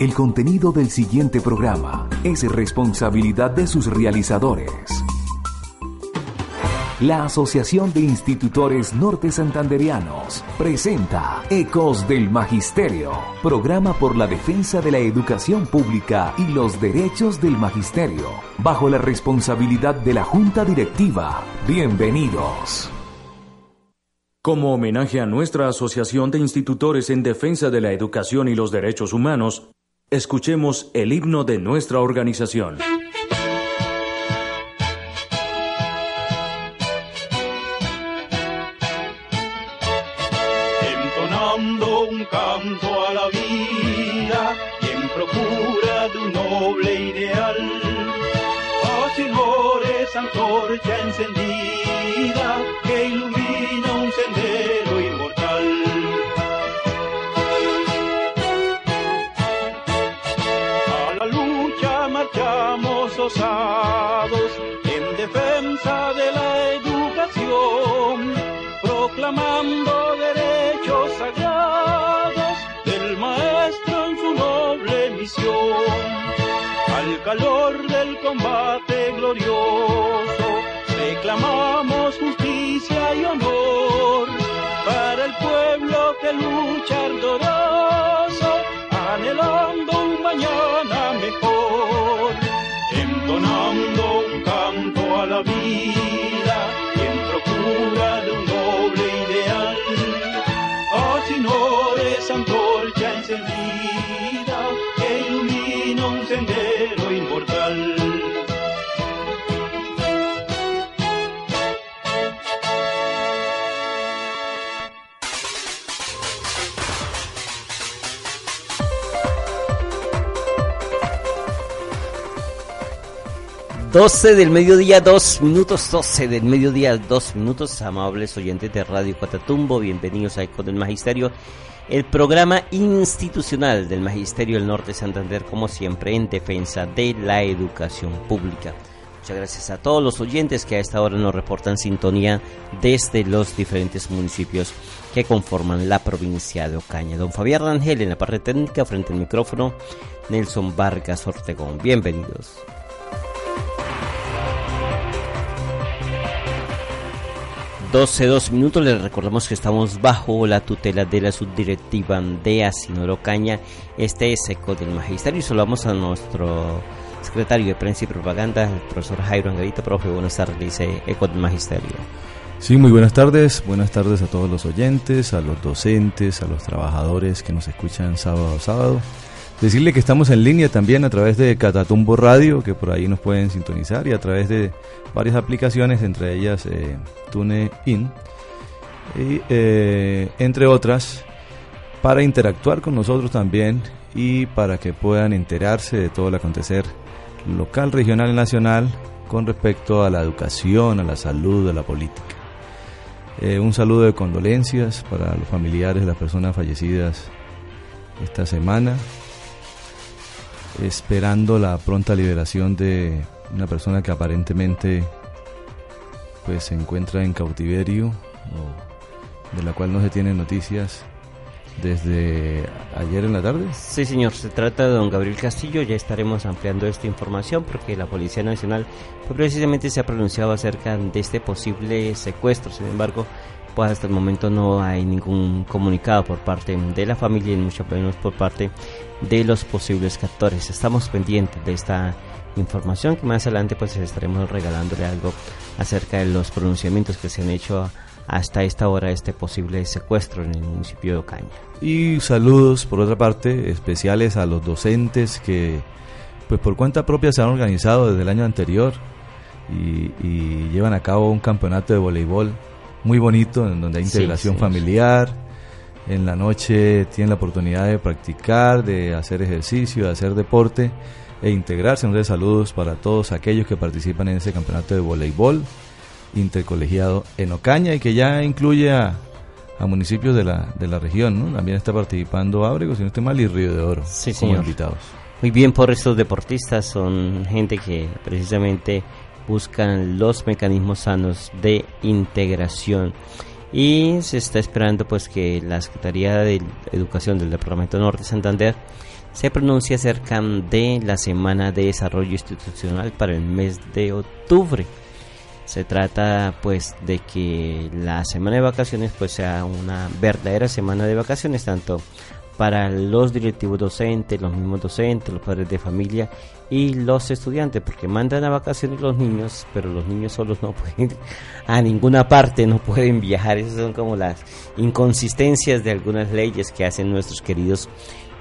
El contenido del siguiente programa es responsabilidad de sus realizadores. La Asociación de Institutores Norte Santanderianos presenta Ecos del Magisterio, programa por la defensa de la educación pública y los derechos del magisterio, bajo la responsabilidad de la Junta Directiva. Bienvenidos. Como homenaje a nuestra Asociación de Institutores en Defensa de la Educación y los Derechos Humanos, Escuchemos el himno de nuestra organización. 12 del mediodía, 2 minutos, 12 del mediodía, 2 minutos, amables oyentes de Radio Cuatatumbo, bienvenidos a Eco del Magisterio, el programa institucional del Magisterio del Norte de Santander, como siempre, en defensa de la educación pública. Muchas gracias a todos los oyentes que a esta hora nos reportan sintonía desde los diferentes municipios que conforman la provincia de Ocaña. Don Fabián Rangel en la parte técnica, frente al micrófono, Nelson Vargas Ortegón. Bienvenidos. 12, 2 minutos. Les recordamos que estamos bajo la tutela de la subdirectiva de Asinoro Caña. Este es ECO del Magisterio. Y saludamos a nuestro secretario de Prensa y Propaganda, el profesor Jairo Angarita. Profe, buenas tardes, dice ECO del Magisterio. Sí, muy buenas tardes. Buenas tardes a todos los oyentes, a los docentes, a los trabajadores que nos escuchan sábado a sábado. Decirle que estamos en línea también a través de Catatumbo Radio, que por ahí nos pueden sintonizar, y a través de varias aplicaciones, entre ellas eh, TuneIn, y, eh, entre otras, para interactuar con nosotros también y para que puedan enterarse de todo el acontecer local, regional y nacional con respecto a la educación, a la salud, a la política. Eh, un saludo de condolencias para los familiares de las personas fallecidas esta semana esperando la pronta liberación de una persona que aparentemente pues se encuentra en cautiverio de la cual no se tienen noticias desde ayer en la tarde. Sí, señor, se trata de don Gabriel Castillo, ya estaremos ampliando esta información porque la Policía Nacional pues, precisamente se ha pronunciado acerca de este posible secuestro, sin embargo, pues hasta el momento no hay ningún comunicado por parte de la familia y mucho menos por parte de los posibles captores. Estamos pendientes de esta información que más adelante pues estaremos regalándole algo acerca de los pronunciamientos que se han hecho hasta esta hora este posible secuestro en el municipio de Ocaña. Y saludos por otra parte especiales a los docentes que pues por cuenta propia se han organizado desde el año anterior y, llevan a cabo un campeonato de voleibol muy bonito en donde hay integración familiar. En la noche tienen la oportunidad de practicar, de hacer ejercicio, de hacer deporte e integrarse. Entonces saludos para todos aquellos que participan en ese campeonato de voleibol intercolegiado en Ocaña y que ya incluye a, municipios de la, de la región, ¿no? También está participando Ábrego, si no estoy mal, y Río de Oro sí, como invitados. Muy bien por estos deportistas, son gente que precisamente buscan los mecanismos sanos de integración. y se está esperando pues que la Secretaría de Educación del Departamento Norte de Santander se pronuncie acerca de la Semana de Desarrollo Institucional para el mes de octubre. Se trata pues de que la semana de vacaciones pues sea una verdadera semana de vacaciones tanto para los directivos docentes, los mismos docentes, los padres de familia y los estudiantes, porque mandan a vacaciones los niños, pero los niños solos no pueden a ninguna parte, no pueden viajar. Esas son como las inconsistencias de algunas leyes que hacen nuestros queridos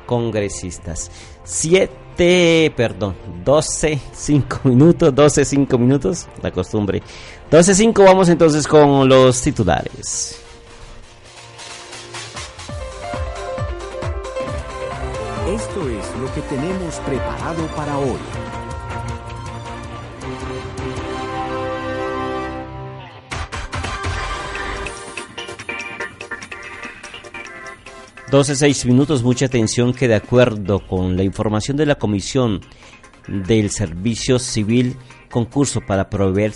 congresistas. Siete, perdón, doce, cinco minutos, doce, cinco minutos, la costumbre. Doce, cinco, vamos entonces con los titulares. Lo que tenemos preparado para hoy. 12, 6 minutos, mucha atención que de acuerdo con la información de la Comisión del Servicio Civil, concurso para proveer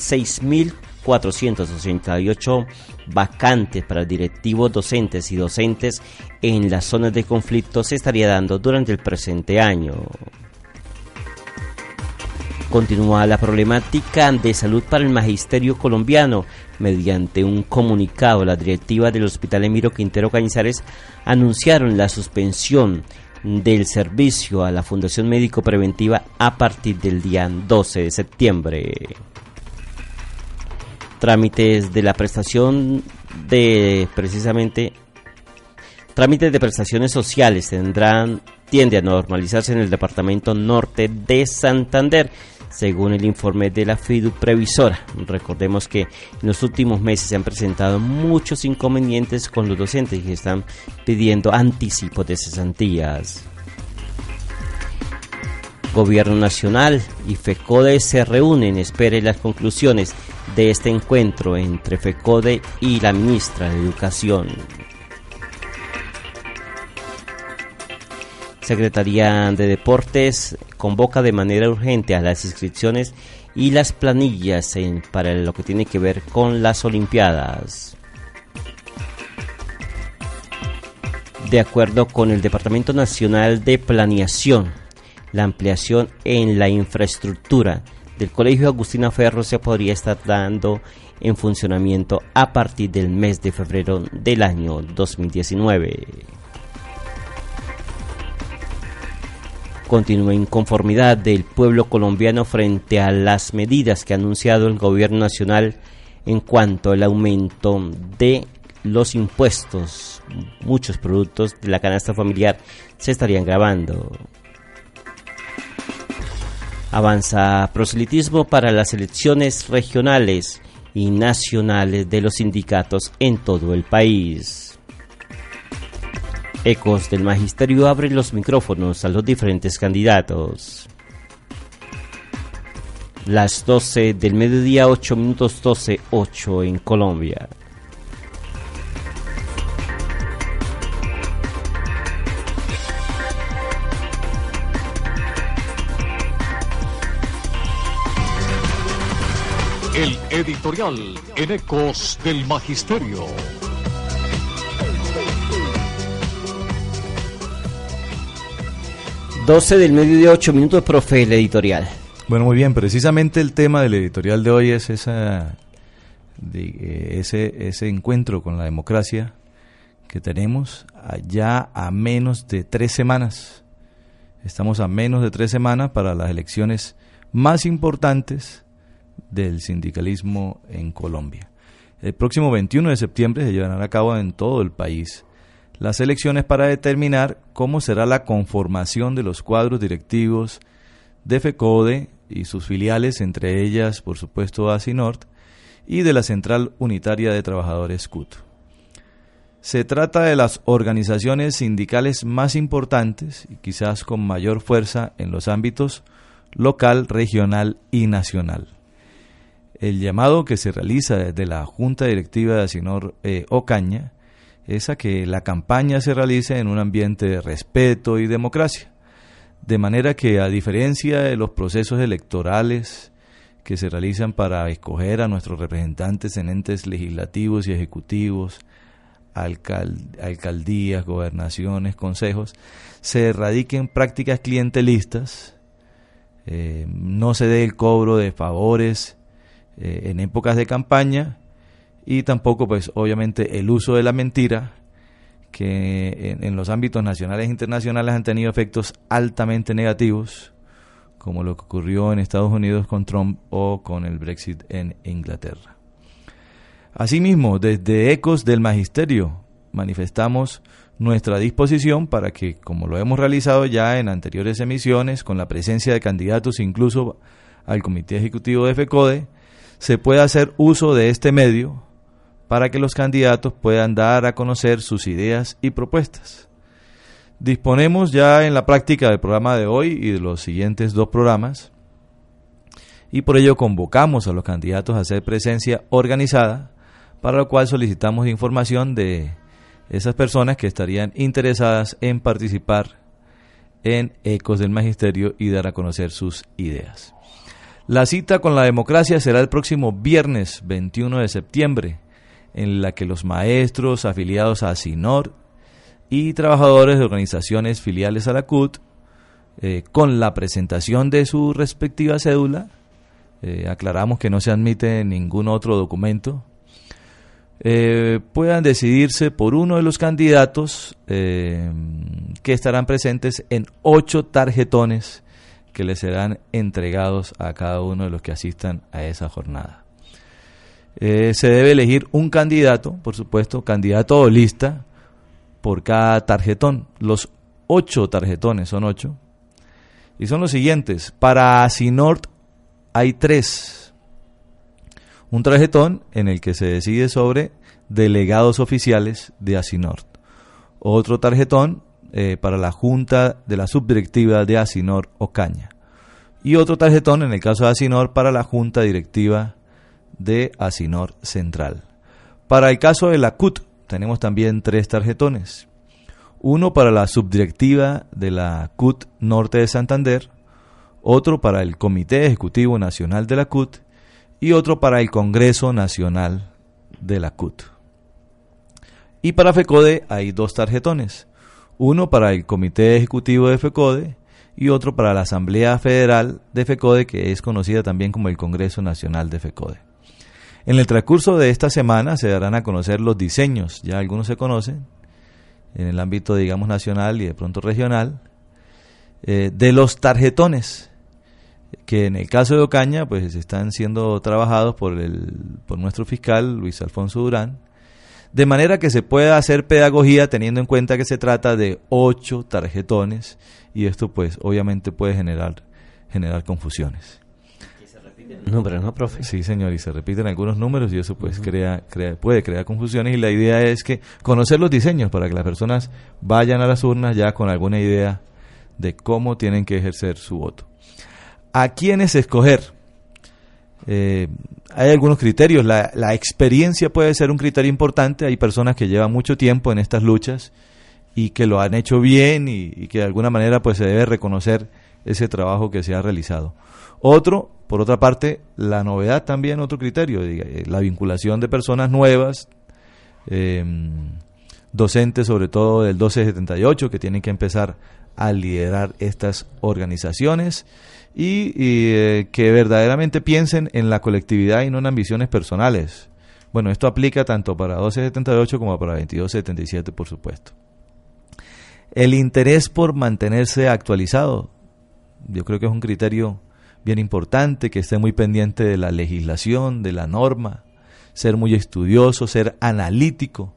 6.488 vacantes para directivos docentes y docentes en las zonas de conflicto se estaría dando durante el presente año. Continúa la problemática de salud para el magisterio colombiano. Mediante un comunicado, la directiva del Hospital Emiro Quintero Cañizares anunciaron la suspensión del servicio a la Fundación Médico Preventiva a partir del día 12 de septiembre. Trámites de la prestación de precisamente trámites de prestaciones sociales tendrán tiende a normalizarse en el departamento norte de Santander según el informe de la FIDU Previsora. Recordemos que en los últimos meses se han presentado muchos inconvenientes con los docentes que están pidiendo anticipos de cesantías. Gobierno Nacional y FECODE se reúnen, espere las conclusiones de este encuentro entre FECODE y la ministra de Educación. Secretaría de Deportes convoca de manera urgente a las inscripciones y las planillas para lo que tiene que ver con las Olimpiadas. De acuerdo con el Departamento Nacional de Planeación, la ampliación en la infraestructura del Colegio Agustina Ferro se podría estar dando en funcionamiento a partir del mes de febrero del año 2019. continúa inconformidad del pueblo colombiano frente a las medidas que ha anunciado el gobierno nacional en cuanto al aumento de los impuestos. Muchos productos de la canasta familiar se estarían grabando. Avanza proselitismo para las elecciones regionales y nacionales de los sindicatos en todo el país. Ecos del Magisterio abre los micrófonos a los diferentes candidatos. Las 12 del mediodía, 8 minutos 12, 8 en Colombia. Editorial en Ecos del Magisterio. 12 del medio de 8 minutos, profe, el editorial. Bueno, muy bien, precisamente el tema del editorial de hoy es esa, eh, ese, ese encuentro con la democracia que tenemos ya a menos de tres semanas. Estamos a menos de tres semanas para las elecciones más importantes del sindicalismo en Colombia. El próximo 21 de septiembre se llevarán a cabo en todo el país las elecciones para determinar cómo será la conformación de los cuadros directivos de FECODE y sus filiales, entre ellas, por supuesto, ASINORT, y de la Central Unitaria de Trabajadores CUT. Se trata de las organizaciones sindicales más importantes y quizás con mayor fuerza en los ámbitos local, regional y nacional. El llamado que se realiza desde la Junta Directiva de Asinor eh, Ocaña es a que la campaña se realice en un ambiente de respeto y democracia. De manera que, a diferencia de los procesos electorales que se realizan para escoger a nuestros representantes en entes legislativos y ejecutivos, alcaldías, gobernaciones, consejos, se erradiquen prácticas clientelistas, eh, no se dé el cobro de favores eh, en épocas de campaña y tampoco pues obviamente el uso de la mentira que en los ámbitos nacionales e internacionales han tenido efectos altamente negativos como lo que ocurrió en Estados Unidos con Trump o con el Brexit en Inglaterra. Asimismo, desde Ecos del Magisterio manifestamos nuestra disposición para que, como lo hemos realizado ya en anteriores emisiones, con la presencia de candidatos incluso al Comité Ejecutivo de FECODE, se pueda hacer uso de este medio para que los candidatos puedan dar a conocer sus ideas y propuestas. Disponemos ya en la práctica del programa de hoy y de los siguientes dos programas y por ello convocamos a los candidatos a hacer presencia organizada, para lo cual solicitamos información de esas personas que estarían interesadas en participar en Ecos del Magisterio y dar a conocer sus ideas. La cita con la democracia será el próximo viernes 21 de septiembre, en la que los maestros afiliados a SINOR y trabajadores de organizaciones filiales a la CUT, eh, con la presentación de su respectiva cédula, eh, aclaramos que no se admite ningún otro documento, eh, puedan decidirse por uno de los candidatos que estarán presentes en ocho tarjetones que les serán entregados a cada uno de los que asistan a esa jornada. se debe elegir un candidato, por supuesto, candidato o lista, por cada tarjetón. Los ocho tarjetones son ocho. Y son los siguientes. Para Asinort hay tres. Un tarjetón en el que se decide sobre delegados oficiales de Asinort. Otro tarjetón eh, para la Junta de la Subdirectiva de Asinor Ocaña. Y otro tarjetón en el caso de Asinor para la Junta Directiva de Asinor Central. Para el caso de la CUT tenemos también tres tarjetones. Uno para la subdirectiva de la CUT Norte de Santander, otro para el Comité Ejecutivo Nacional de la CUT y otro para el Congreso Nacional de la CUT. Y para FECODE hay dos tarjetones, uno para el Comité Ejecutivo de FECODE y otro para la Asamblea Federal de FECODE, que es conocida también como el Congreso Nacional de FECODE. En el transcurso de esta semana se darán a conocer los diseños, ya algunos se conocen, en el ámbito, digamos, nacional y de pronto regional, eh, de los tarjetones, que en el caso de Ocaña, pues están siendo trabajados por, el, por nuestro fiscal, Luis Alfonso Durán, de manera que se pueda hacer pedagogía teniendo en cuenta que se trata de ocho tarjetones y esto pues obviamente puede generar, generar confusiones. Números, ¿no, profe? Sí, señor, y se repiten algunos números y eso pues crea, crea, puede crear confusiones y la idea es que conocer los diseños para que las personas vayan a las urnas ya con alguna idea de cómo tienen que ejercer su voto. ¿A quiénes escoger? Eh, hay algunos criterios. La, experiencia puede ser un criterio importante. Hay personas que llevan mucho tiempo en estas luchas y que lo han hecho bien y, y que de alguna manera pues se debe reconocer ese trabajo que se ha realizado. Otro, por otra parte, la novedad también, otro criterio, eh, la vinculación de personas nuevas, em, docentes sobre todo del 1278, que tienen que empezar a liderar estas organizaciones y, eh, que verdaderamente piensen en la colectividad y no en ambiciones personales. Bueno, esto aplica tanto para 1278 como para 2277, por supuesto. El interés por mantenerse actualizado, yo creo que es un criterio bien importante, que esté muy pendiente de la legislación, de la norma, ser muy estudioso, ser analítico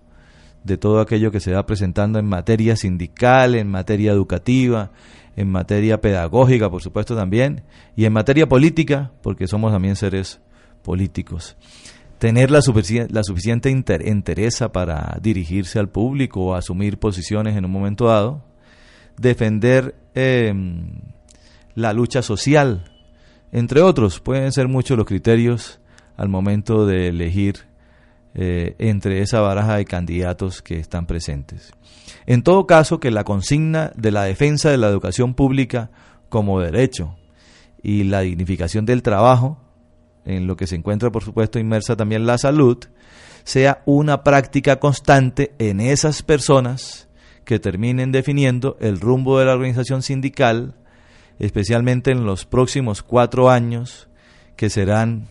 de todo aquello que se va presentando en materia sindical, en materia educativa, en materia pedagógica, por supuesto también, y en materia política, porque somos también seres políticos. Tener la, la suficiente entereza para dirigirse al público o asumir posiciones en un momento dado. Defender em, la lucha social, entre otros, pueden ser muchos los criterios al momento de elegir eh, entre esa baraja de candidatos que están presentes. En todo caso, que la consigna de la defensa de la educación pública como derecho y la dignificación del trabajo en lo que se encuentra por supuesto inmersa también la salud, sea una práctica constante en esas personas que terminen definiendo el rumbo de la organización sindical, especialmente en los próximos cuatro años, que serán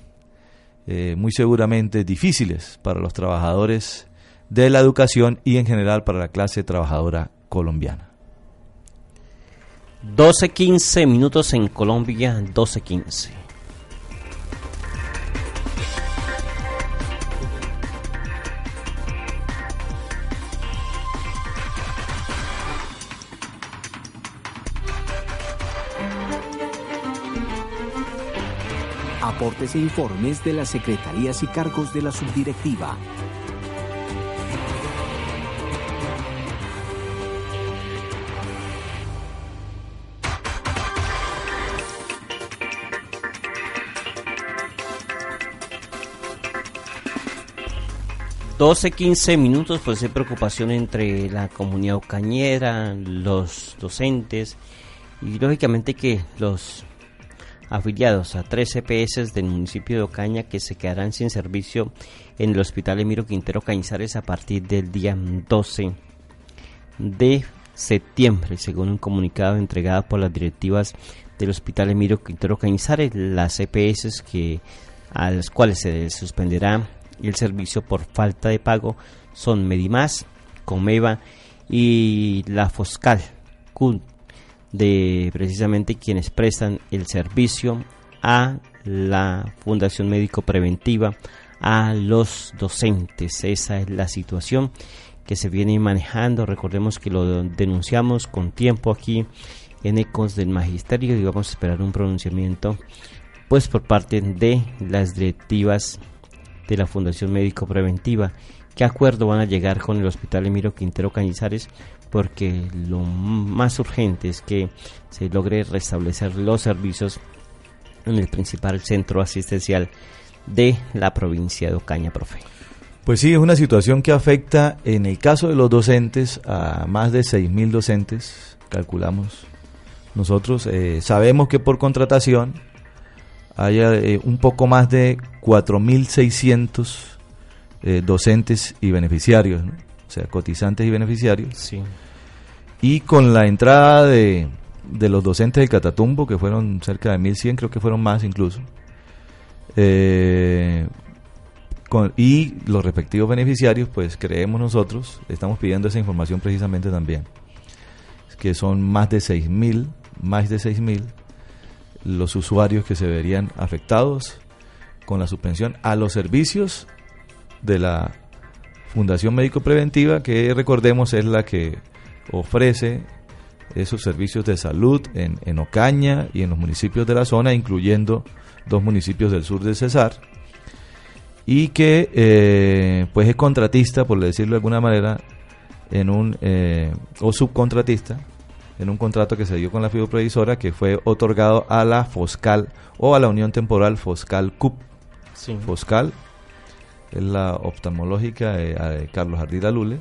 eh, muy seguramente difíciles para los trabajadores de la educación y en general para la clase trabajadora colombiana. 12.15 minutos en Colombia, 12.15. 'Aportes e informes de las secretarías y cargos de la subdirectiva. Doce, quince minutos, pues hay preocupación entre la comunidad cañera, los docentes y lógicamente que los afiliados a tres EPS del municipio de Ocaña que se quedarán sin servicio en el Hospital Emiro Quintero Cañizares a partir del día 12 de septiembre, según un comunicado entregado por las directivas del Hospital Emiro Quintero Cañizares, las EPS que a las cuales se suspenderá el servicio por falta de pago son Medimás, Comeva y la Foscal de precisamente quienes prestan el servicio a la Fundación Médico Preventiva, a los docentes. Esa es la situación que se viene manejando. Recordemos que lo denunciamos con tiempo aquí en Ecos del Magisterio y vamos a esperar un pronunciamiento pues por parte de las directivas de la Fundación Médico Preventiva. ¿Qué acuerdo van a llegar con el Hospital Emiro Quintero Cañizares porque lo más urgente es que se logre restablecer los servicios en el principal centro asistencial de la provincia de Ocaña, profe. Pues sí, es una situación que afecta en el caso de los docentes a más de 6.000 docentes, calculamos nosotros. Eh, sabemos que por contratación hay eh, un poco más de 4.600 eh, docentes y beneficiarios. ¿no? o sea, cotizantes y beneficiarios. Sí. Y con la entrada de, de los docentes del Catatumbo, que fueron cerca de 1.100, creo que fueron más incluso, eh, con, y los respectivos beneficiarios, pues creemos nosotros, estamos pidiendo esa información precisamente también, que son más de 6.000, más de 6.000 los usuarios que se verían afectados con la suspensión a los servicios de la Fundación Médico Preventiva, que recordemos es la que ofrece esos servicios de salud en, en Ocaña y en los municipios de la zona, incluyendo dos municipios del sur de Cesar, y que eh, pues es contratista, por decirlo de alguna manera, en un eh, o subcontratista en un contrato que se dio con la previsora que fue otorgado a la Foscal o a la Unión Temporal Foscal CUP. Foscal es la oftalmológica de, Carlos Ardila Lule,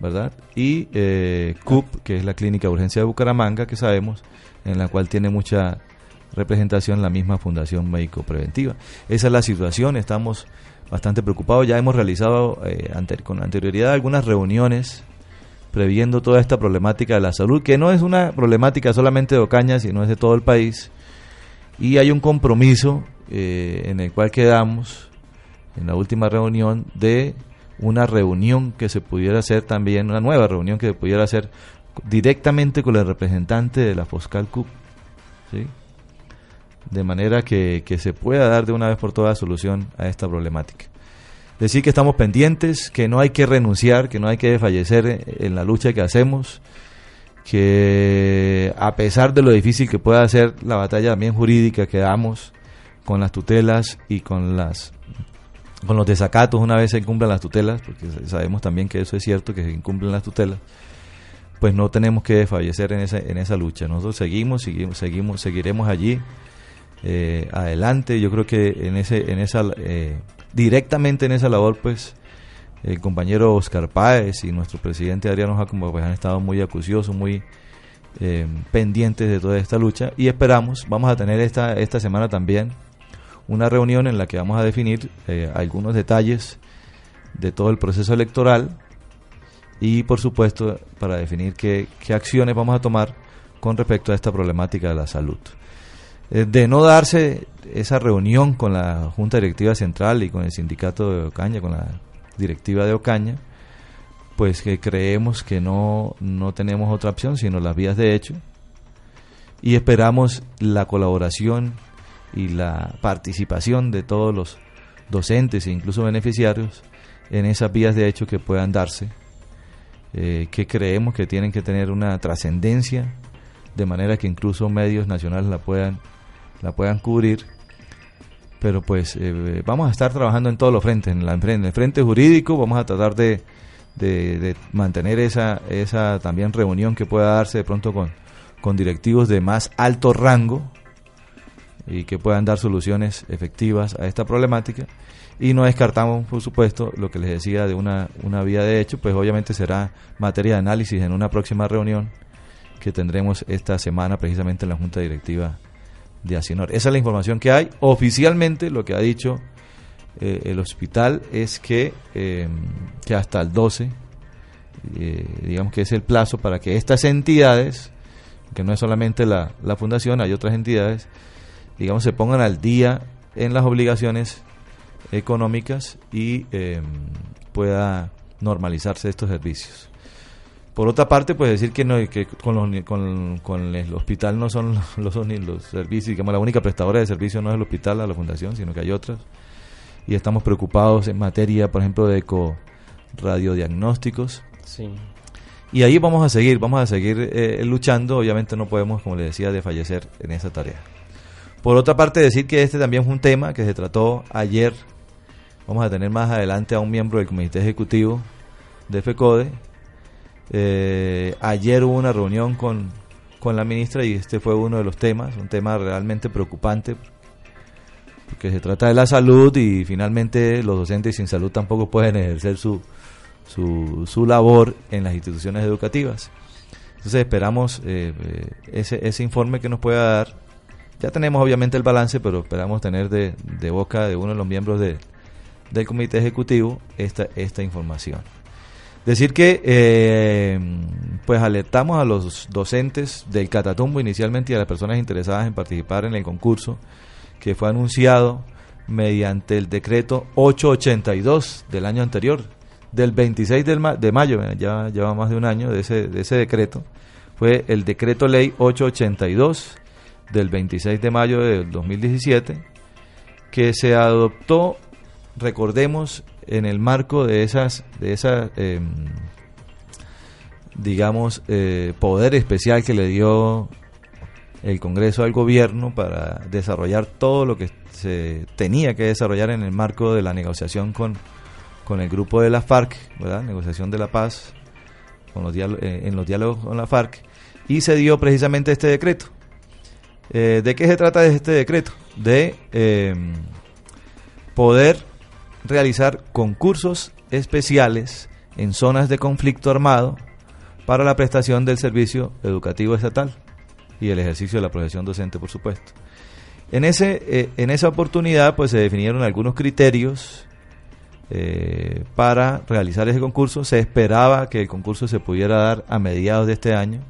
¿verdad? Y eh, CUP, que es la Clínica de Urgencia de Bucaramanga, que sabemos, en la cual tiene mucha representación la misma Fundación Médico Preventiva. Esa es la situación, estamos bastante preocupados, ya hemos realizado eh, con anterioridad algunas reuniones previendo toda esta problemática de la salud, que no es una problemática solamente de Ocaña, sino es de todo el país, y hay un compromiso eh, en el cual quedamos en la última reunión de una reunión que se pudiera hacer también, una nueva reunión que se pudiera hacer directamente con el representante de la Foscal CUP, de manera que, que, se pueda dar de una vez por todas solución a esta problemática. Decir que estamos pendientes, que no hay que renunciar, que no hay que desfallecer en la lucha que hacemos, que a pesar de lo difícil que pueda ser la batalla también jurídica que damos con las tutelas y con las con los desacatos una vez se incumplan las tutelas, porque sabemos también que eso es cierto, que se incumplen las tutelas, pues no tenemos que desfallecer en esa, en esa lucha. Nosotros seguimos, seguimos, seguimos seguiremos allí eh, adelante. Yo creo que en ese, en esa, eh, directamente en esa labor, pues el compañero Oscar Páez y nuestro presidente Adriano Jacobo pues han estado muy acuciosos, muy eh, pendientes de toda esta lucha y esperamos, vamos a tener esta, esta semana también una reunión en la que vamos a definir eh, algunos detalles de todo el proceso electoral y por supuesto para definir qué, qué acciones vamos a tomar con respecto a esta problemática de la salud. Eh, de no darse esa reunión con la Junta Directiva Central y con el sindicato de Ocaña, con la directiva de Ocaña, pues que creemos que no, no tenemos otra opción sino las vías de hecho y esperamos la colaboración y la participación de todos los docentes e incluso beneficiarios en esas vías de hecho que puedan darse, eh, que creemos que tienen que tener una trascendencia, de manera que incluso medios nacionales la puedan, la puedan cubrir. Pero pues eh, vamos a estar trabajando en todos los frentes, en, la, en el frente jurídico vamos a tratar de, de, mantener esa, esa también reunión que pueda darse de pronto con, con directivos de más alto rango y que puedan dar soluciones efectivas a esta problemática. Y no descartamos, por supuesto, lo que les decía de una, una vía de hecho, pues obviamente será materia de análisis en una próxima reunión que tendremos esta semana precisamente en la Junta Directiva de Asinor. Esa es la información que hay. Oficialmente lo que ha dicho eh, el hospital es que, eh, que hasta el 12, eh, digamos que es el plazo para que estas entidades, que no es solamente la, la fundación, hay otras entidades, digamos, se pongan al día en las obligaciones económicas y em, pueda normalizarse estos servicios. Por otra parte, pues decir que, no, que con, los, con, con, el hospital no son los, son los servicios, digamos, la única prestadora de servicios no es el hospital, la fundación, sino que hay otras. Y estamos preocupados en materia, por ejemplo, de eco radiodiagnósticos. Sí. Y ahí vamos a seguir, vamos a seguir eh, luchando. Obviamente no podemos, como le decía, de fallecer en esa tarea. Por otra parte, decir que este también fue un tema que se trató ayer. Vamos a tener más adelante a un miembro del comité ejecutivo de FECODE. Eh, ayer hubo una reunión con, con la ministra y este fue uno de los temas, un tema realmente preocupante, porque se trata de la salud y finalmente los docentes sin salud tampoco pueden ejercer su, su, su labor en las instituciones educativas. Entonces esperamos eh, eh, ese, ese informe que nos pueda dar ya tenemos obviamente el balance, pero esperamos tener de, de boca de uno de los miembros de, del comité ejecutivo esta, esta información. Decir que eh, pues alertamos a los docentes del Catatumbo inicialmente y a las personas interesadas en participar en el concurso que fue anunciado mediante el decreto 882 del año anterior, del 26 de mayo, ya lleva más de un año de ese, de ese decreto, fue el decreto ley 882 del 26 de mayo del 2017, que se adoptó, recordemos, en el marco de esas, de esa, em, digamos, eh, poder especial que le dio el Congreso al gobierno para desarrollar todo lo que se tenía que desarrollar en el marco de la negociación con, con el grupo de la FARC, ¿verdad? Negociación de la paz con los eh, en los diálogos con la FARC, y se dio precisamente este decreto. Eh, ¿De qué se trata este decreto? De em, poder realizar concursos especiales en zonas de conflicto armado para la prestación del servicio educativo estatal y el ejercicio de la profesión docente, por supuesto. En, ese, eh, en esa oportunidad pues se definieron algunos criterios eh, para realizar ese concurso. Se esperaba que el concurso se pudiera dar a mediados de este año,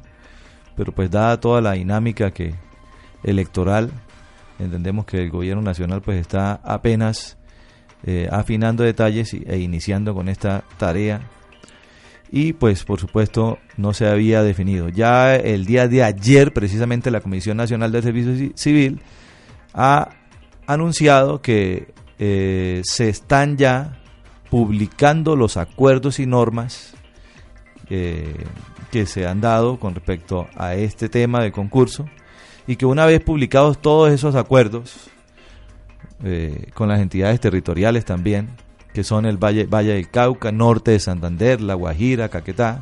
pero pues dada toda la dinámica que, electoral. Entendemos que el gobierno nacional pues está apenas eh, afinando detalles e iniciando con esta tarea y pues por supuesto no se había definido. Ya el día de ayer precisamente la Comisión Nacional del Servicio Civil ha anunciado que eh, se están ya publicando los acuerdos y normas eh, que se han dado con respecto a este tema del concurso y que una vez publicados todos esos acuerdos eh, con las entidades territoriales también, que son el Valle, Valle del Cauca, Norte de Santander, La Guajira, Caquetá,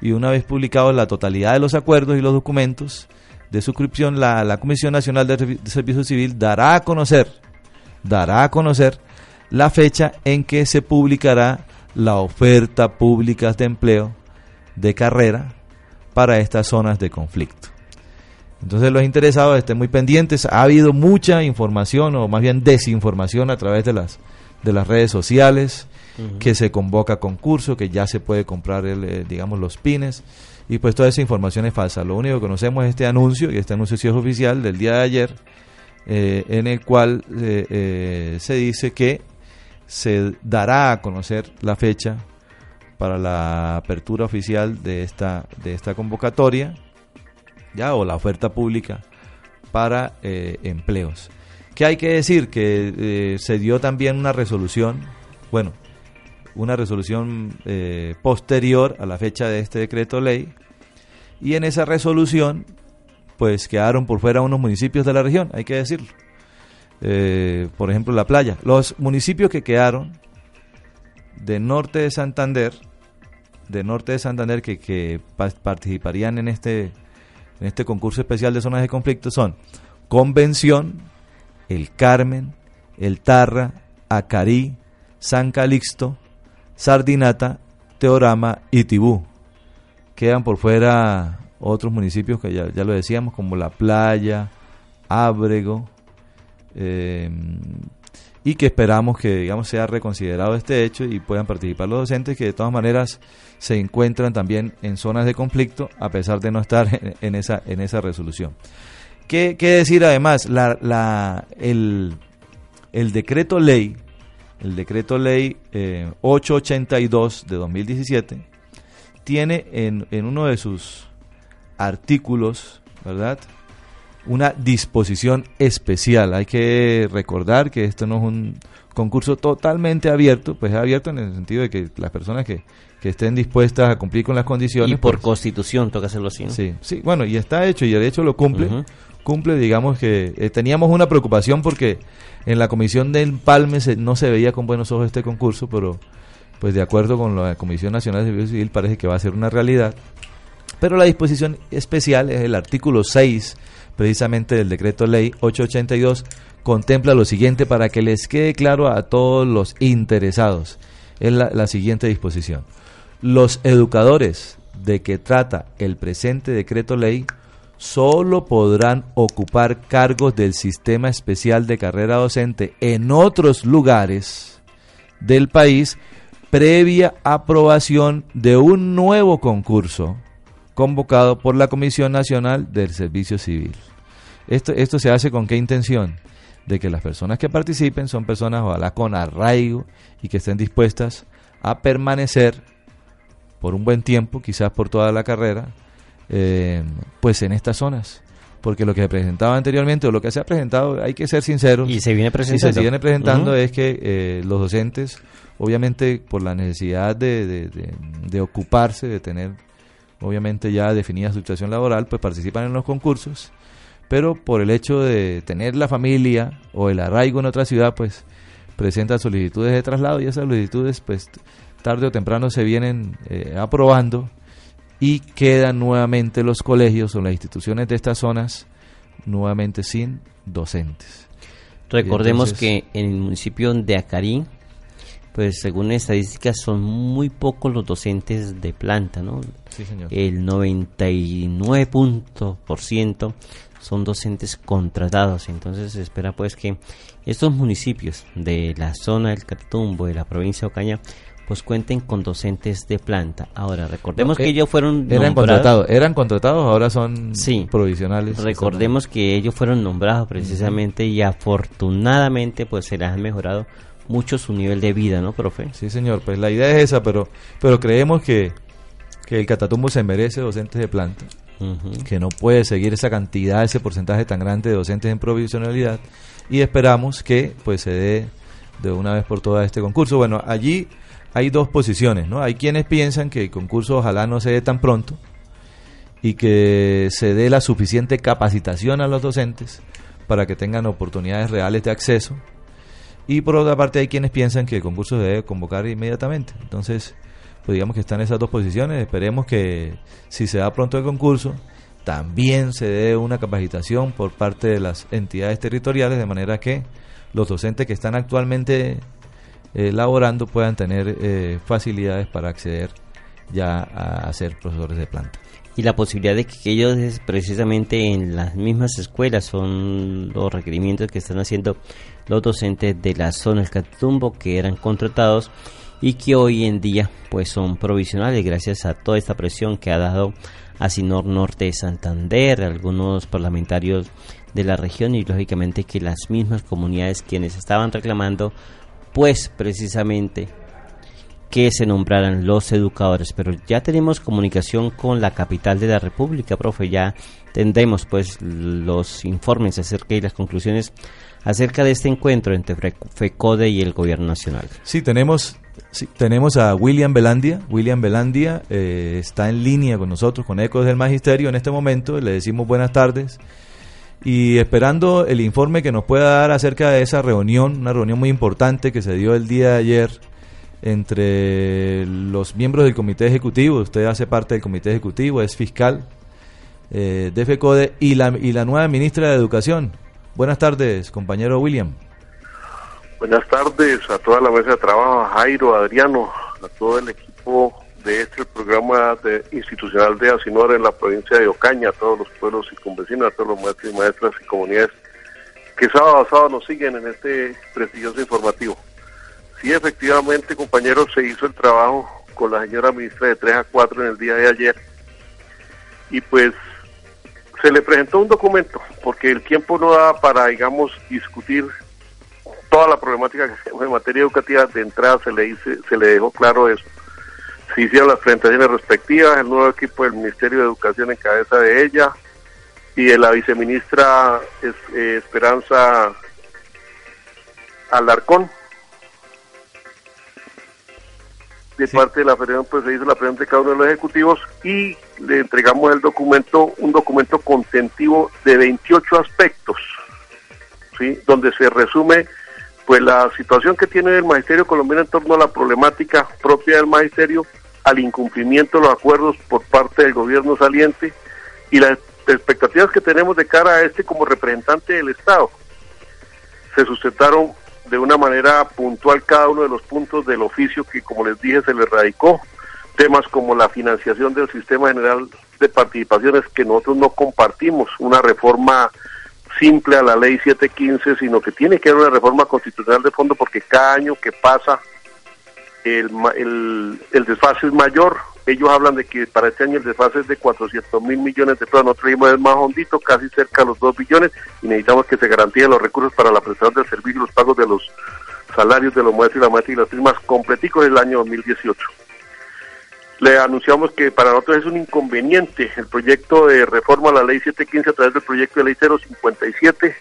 y una vez publicados la totalidad de los acuerdos y los documentos de suscripción, la, Comisión Nacional de Servicio Civil dará a conocer, dará a conocer la fecha en que se publicará la oferta pública de empleo de carrera para estas zonas de conflicto. Entonces los interesados estén muy pendientes. Ha habido mucha información o más bien desinformación a través de las de las redes sociales, que se convoca concurso, que ya se puede comprar el, eh, digamos los pines y pues toda esa información es falsa. Lo único que conocemos es este anuncio y este anuncio sí es oficial del día de ayer eh, en el cual eh, se dice que se dará a conocer la fecha para la apertura oficial de esta de esta convocatoria ya o la oferta pública para empleos. ¿Qué hay que decir? Que eh, se dio también una resolución, bueno, una resolución eh, posterior a la fecha de este decreto ley, y en esa resolución, pues quedaron por fuera unos municipios de la región, hay que decirlo. Eh, por ejemplo, la playa. Los municipios que quedaron de norte de Santander, de norte de Santander que, que participarían en este, en este concurso especial de zonas de conflicto son Convención, el Carmen, El Tarra, Acarí, San Calixto, Sardinata, Teorama y Tibú. Quedan por fuera otros municipios que ya, lo decíamos, como La Playa, Ábrego, em, y que esperamos que digamos sea reconsiderado este hecho y puedan participar los docentes que de todas maneras se encuentran también en zonas de conflicto a pesar de no estar en esa en esa resolución. ¿Qué, decir además? La, el, decreto ley, el decreto ley 882 eh, de 2017, tiene en, en uno de sus artículos, ¿verdad? Una disposición especial. Hay que recordar que esto no es un concurso totalmente abierto, pues es abierto en el sentido de que las personas que, estén dispuestas a cumplir con las condiciones. Y por pues constitución toca hacerlo así. Sí, sí, bueno, y está hecho y el hecho lo cumple cumple, digamos que eh, teníamos una preocupación porque en la comisión de Empalme no se veía con buenos ojos este concurso, pero pues de acuerdo con la Comisión Nacional de Servicio Civil parece que va a ser una realidad. Pero la disposición especial es el artículo 6, precisamente del decreto ley 882, contempla lo siguiente para que les quede claro a todos los interesados. Es la siguiente disposición. Los educadores de que trata el presente decreto ley solo podrán ocupar cargos del sistema especial de carrera docente en otros lugares del país previa aprobación de un nuevo concurso convocado por la Comisión Nacional del Servicio Civil. Esto, esto se hace con qué intención? De que las personas que participen son personas ojalá con arraigo y que estén dispuestas a permanecer por un buen tiempo, quizás por toda la carrera, eh, pues en estas zonas porque lo que se presentaba anteriormente o lo que se ha presentado, hay que ser sinceros. Y se viene presentando. se viene presentando es que eh, los docentes, obviamente por la necesidad de, de, ocuparse, de tener obviamente ya definida su situación laboral, pues participan en los concursos, pero por el hecho de tener la familia o el arraigo en otra ciudad, pues presentan solicitudes de traslado y esas solicitudes pues tarde o temprano se vienen eh, aprobando y quedan nuevamente los colegios o las instituciones de estas zonas nuevamente sin docentes. Recordemos que en el municipio de Acarí, pues según estadísticas son muy pocos los docentes de planta, ¿no? Sí, señor. El 99% son docentes contratados, entonces se espera pues que estos municipios de la zona del Catatumbo, de la provincia de Ocaña, pues cuenten con docentes de planta. Ahora, recordemos que eh, ellos fueron eran contratados, eran contratados, ahora son provisionales. Recordemos que ellos fueron nombrados precisamente y afortunadamente pues se les ha mejorado mucho su nivel de vida, ¿no, profe? Sí, señor, pues la idea es esa, pero pero creemos que que el Catatumbo se merece docentes de planta. Que no puede seguir esa cantidad, ese porcentaje tan grande de docentes en provisionalidad y esperamos que pues se dé de una vez por todas este concurso. Bueno, allí hay dos posiciones, ¿no? Hay quienes piensan que el concurso ojalá no se dé tan pronto y que se dé la suficiente capacitación a los docentes para que tengan oportunidades reales de acceso. Y por otra parte hay quienes piensan que el concurso se debe convocar inmediatamente. Entonces, pues digamos que están esas dos posiciones. Esperemos que si se da pronto el concurso, también se dé una capacitación por parte de las entidades territoriales, de manera que los docentes que están actualmente elaborando puedan tener eh, facilidades para acceder ya a ser profesores de planta. y la posibilidad de que ellos precisamente en las mismas escuelas son los requerimientos que están haciendo los docentes de la zona del Catatumbo que eran contratados y que hoy en día pues son provisionales gracias a toda esta presión que ha dado a Sinor Norte de Santander, algunos parlamentarios de la región y lógicamente que las mismas comunidades quienes estaban reclamando pues precisamente que se nombraran los educadores, pero ya tenemos comunicación con la capital de la República, profe, ya tendremos pues los informes acerca y las conclusiones acerca de este encuentro entre FECODE y el gobierno nacional. Sí, tenemos Sí, tenemos a William Belandia. William Belandia eh, está en línea con nosotros, con Ecos del Magisterio en este momento. Le decimos buenas tardes y esperando el informe que nos pueda dar acerca de esa reunión, una reunión muy importante que se dio el día de ayer entre los miembros del comité ejecutivo. Usted hace parte del comité ejecutivo, es fiscal eh, de FECODE y la, y la nueva ministra de Educación. Buenas tardes, compañero William. Buenas tardes a toda la mesa de trabajo, a Jairo, a Adriano, a todo el equipo de este programa de, institucional de Asinor en la provincia de Ocaña, a todos los pueblos y convecinos, a todos los maestros y maestras y comunidades que sábado a sábado nos siguen en este prestigioso informativo. Sí, efectivamente, compañeros, se hizo el trabajo con la señora ministra de 3 a 4 en el día de ayer y pues se le presentó un documento porque el tiempo no da para, digamos, discutir toda la problemática que en materia educativa de entrada se le dice, se le dejó claro eso. Se hicieron las presentaciones respectivas, el nuevo equipo del Ministerio de Educación en cabeza de ella y de la viceministra eh, Esperanza Alarcón. De parte de la federación, pues se hizo la presentación de cada uno de los ejecutivos y le entregamos el documento, un documento contentivo de 28 aspectos, ¿sí? donde se resume pues la situación que tiene el magisterio colombiano en torno a la problemática propia del magisterio, al incumplimiento de los acuerdos por parte del gobierno saliente y las expectativas que tenemos de cara a este como representante del Estado. Se sustentaron de una manera puntual cada uno de los puntos del oficio que, como les dije, se le radicó. Temas como la financiación del sistema general de participaciones que nosotros no compartimos, una reforma simple a la ley 715, sino que tiene que haber una reforma constitucional de fondo porque cada año que pasa el, el, el desfase es mayor. Ellos hablan de que para este año el desfase es de 400 mil millones de pesos, nosotros dimos el más hondito, casi cerca de los 2 billones, y necesitamos que se garanticen los recursos para la prestación del servicio y los pagos de los salarios de los maestros y las maestras y las primas completicos del año 2018 le anunciamos que para nosotros es un inconveniente el proyecto de reforma a la ley 715 a través del proyecto de ley 057,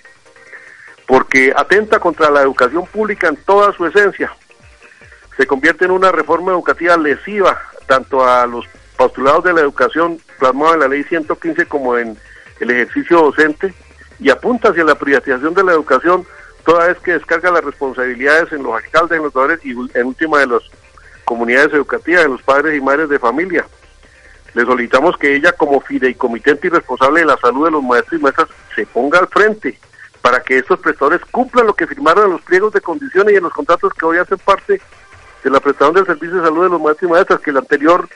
porque atenta contra la educación pública en toda su esencia. Se convierte en una reforma educativa lesiva tanto a los postulados de la educación plasmada en la ley 115 como en el ejercicio docente y apunta hacia la privatización de la educación toda vez que descarga las responsabilidades en los alcaldes, en los padres y en última de los comunidades educativas, de los padres y madres de familia. Le solicitamos que ella, como fideicomitente y responsable de la salud de los maestros y maestras, se ponga al frente para que estos prestadores cumplan lo que firmaron en los pliegos de condiciones y en los contratos que hoy hacen parte de la prestación del servicio de salud de los maestros y maestras, que el anterior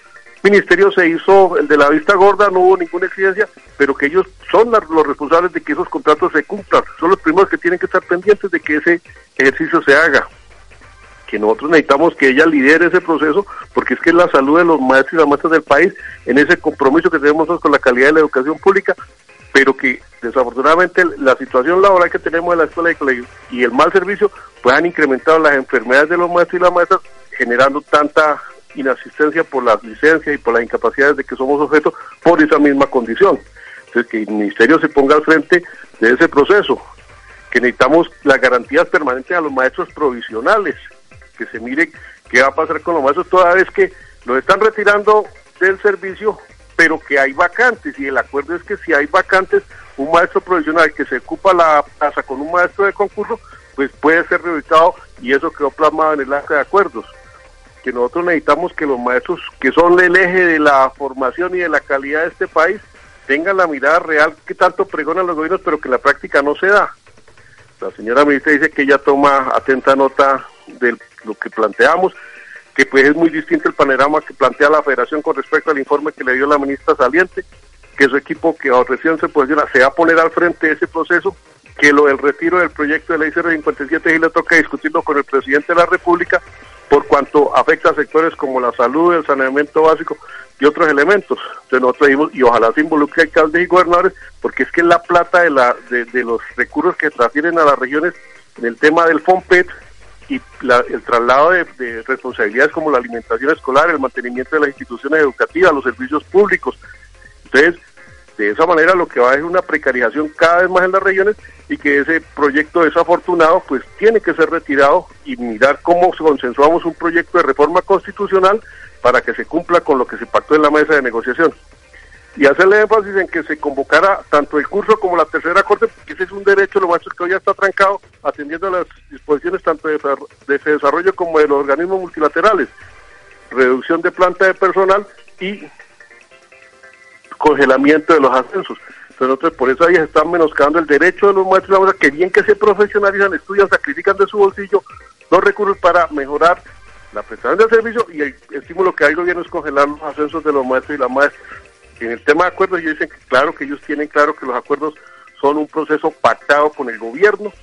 ministerio se hizo el de la vista gorda, no hubo ninguna exigencia, pero que ellos son los responsables de que esos contratos se cumplan, son los primeros que tienen que estar pendientes de que ese ejercicio se haga que nosotros necesitamos que ella lidere ese proceso, porque es que la salud de los maestros y las maestras del país, en ese compromiso que tenemos con la calidad de la educación pública, pero que desafortunadamente la situación laboral que tenemos en la escuela y colegio y el mal servicio, pues han incrementado las enfermedades de los maestros y las maestras, generando tanta inasistencia por las licencias y por las incapacidades de que somos objetos por esa misma condición. Entonces, que el ministerio se ponga al frente de ese proceso, que necesitamos las garantías permanentes a los maestros provisionales, que se mire qué va a pasar con los maestros toda vez que los están retirando del servicio, pero que hay vacantes y el acuerdo es que si hay vacantes, un maestro provisional que se ocupa la plaza con un maestro de concurso, pues puede ser reubicado y eso quedó plasmado en el acta de acuerdos. Que nosotros necesitamos que los maestros, que son el eje de la formación y de la calidad de este país, tengan la mirada real que tanto pregonan los gobiernos, pero que la práctica no se da. La señora ministra dice que ella toma atenta nota del lo que planteamos. que pues es muy distinto el panorama que plantea la federación con respecto al informe que le dio la ministra saliente, que su equipo que recién se posiciona se va a poner al frente de ese proceso, que lo del retiro del proyecto de ley 057 y le toca discutirlo con el presidente de la República por cuanto afecta a sectores como la salud, el saneamiento básico y otros elementos. Entonces nosotros dijimos, y ojalá se involucre alcaldes y gobernadores, porque es que la plata de, la, de, los recursos que transfieren a las regiones en el tema del FOMPET y el traslado de, responsabilidades como la alimentación escolar, el mantenimiento de las instituciones educativas, los servicios públicos. Entonces, de esa manera lo que va es una precarización cada vez más en las regiones y que ese proyecto desafortunado pues tiene que ser retirado y mirar cómo consensuamos un proyecto de reforma constitucional para que se cumpla con lo que se pactó en la mesa de negociación. Y hacerle énfasis en que se convocara tanto el curso como la tercera corte, porque ese es un derecho, lo más que hoy ya está trancado, atendiendo a las disposiciones tanto de, de desarrollo como de los organismos multilaterales, reducción de planta de personal y congelamiento de los ascensos. Entonces, por eso ahí están menoscabando el derecho de los maestros que bien que se profesionalizan, estudian, sacrifican de su bolsillo los recursos para mejorar la prestación del servicio y el estímulo que hay gobierno es congelar los ascensos de los maestros y las maestras. En el tema de acuerdos, ellos dicen que claro que ellos tienen claro que los acuerdos son un proceso pactado con el gobierno,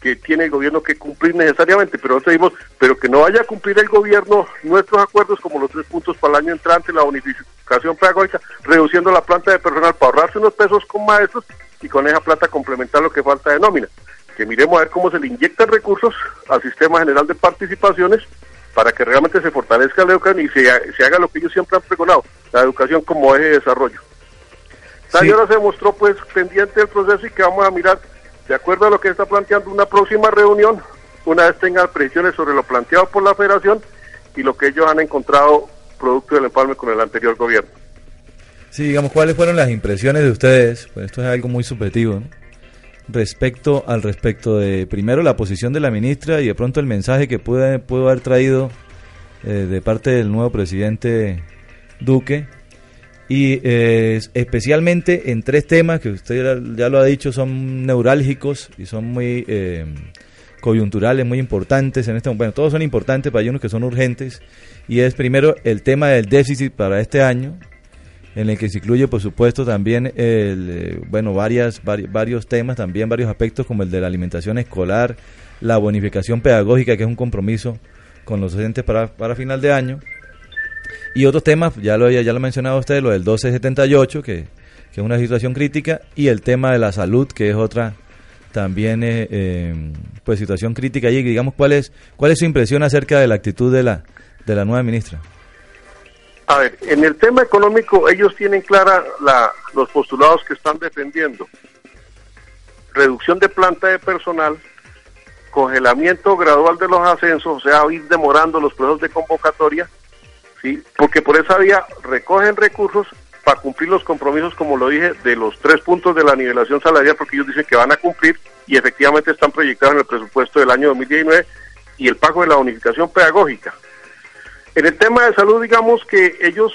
que tiene el gobierno que cumplir necesariamente, pero nosotros decimos, pero que no vaya a cumplir el gobierno nuestros acuerdos como los tres puntos para el año entrante, la unificación pedagógica, reduciendo la planta de personal para ahorrarse unos pesos con maestros y con esa plata complementar lo que falta de nómina. Que miremos a ver cómo se le inyectan recursos al sistema general de participaciones para que realmente se fortalezca la educación y se, haga lo que ellos siempre han pregonado, la educación como eje de desarrollo. Sí. ahora se mostró pues pendiente del proceso y que vamos a mirar, de acuerdo a lo que está planteando una próxima reunión, una vez tengan presiones sobre lo planteado por la federación y lo que ellos han encontrado producto del empalme con el anterior gobierno. Sí, digamos, ¿cuáles fueron las impresiones de ustedes? Pues esto es algo muy subjetivo, ¿no? Respecto al respecto de primero la posición de la ministra y de pronto el mensaje que puede, pudo haber traído eh, de parte del nuevo presidente Duque. Y eh, especialmente en tres temas que usted ya, lo ha dicho son neurálgicos y son muy eh, coyunturales, muy importantes en este momento. Bueno, todos son importantes, pero hay unos que son urgentes. Y es primero el tema del déficit para este año, en el que se incluye, por supuesto, también el, eh, bueno, varias, varios temas, también varios aspectos como el de la alimentación escolar, la bonificación pedagógica, que es un compromiso con los docentes para, para final de año, y otros temas, ya lo, ya lo ha mencionado usted, lo del 1278, que, que es una situación crítica, y el tema de la salud, que es otra también eh, eh, pues situación crítica y digamos cuál es cuál es su impresión acerca de la actitud de la de la nueva ministra a ver, en el tema económico ellos tienen clara la, los postulados que están defendiendo. Reducción de planta de personal, congelamiento gradual de los ascensos, o sea, ir demorando los procesos de convocatoria, ¿sí? porque por esa vía recogen recursos para cumplir los compromisos, como lo dije, de los tres puntos de la nivelación salarial, porque ellos dicen que van a cumplir y efectivamente están proyectados en el presupuesto del año 2019 y el pago de la unificación pedagógica. En el tema de salud, digamos que ellos,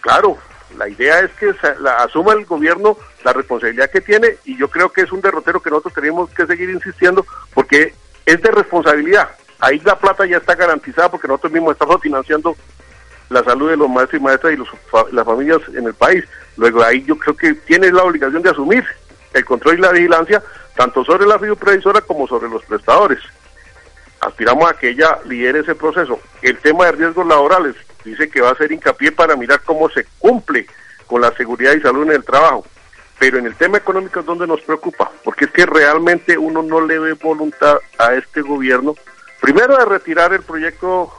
claro, la idea es que la, asuma el gobierno la responsabilidad que tiene y yo creo que es un derrotero que nosotros tenemos que seguir insistiendo porque es de responsabilidad. Ahí la plata ya está garantizada porque nosotros mismos estamos financiando la salud de los maestros y maestras y las familias en el país. Luego ahí yo creo que tiene la obligación de asumir el control y la vigilancia tanto sobre la previsora como sobre los prestadores aspiramos a que ella lidere ese proceso. El tema de riesgos laborales dice que va a hacer hincapié para mirar cómo se cumple con la seguridad y salud en el trabajo. Pero en el tema económico es donde nos preocupa, porque es que realmente uno no le ve voluntad a este gobierno, primero de retirar el proyecto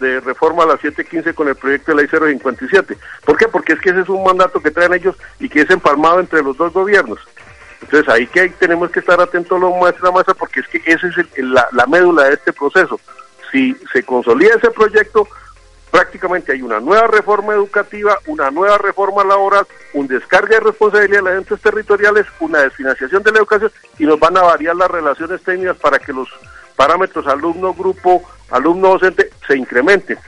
de reforma a la 715 con el proyecto de ley 057. ¿Por qué? Porque es que ese es un mandato que traen ellos y que es empalmado entre los dos gobiernos. Entonces ahí que tenemos que estar atentos los maestros maestra porque es que esa es la, médula de este proceso. Si se consolida ese proyecto, prácticamente hay una nueva reforma educativa, una nueva reforma laboral, un descargue de responsabilidad de las entes territoriales, una desfinanciación de la educación y nos van a variar las relaciones técnicas para que los parámetros alumno-grupo, alumno-docente se incrementen.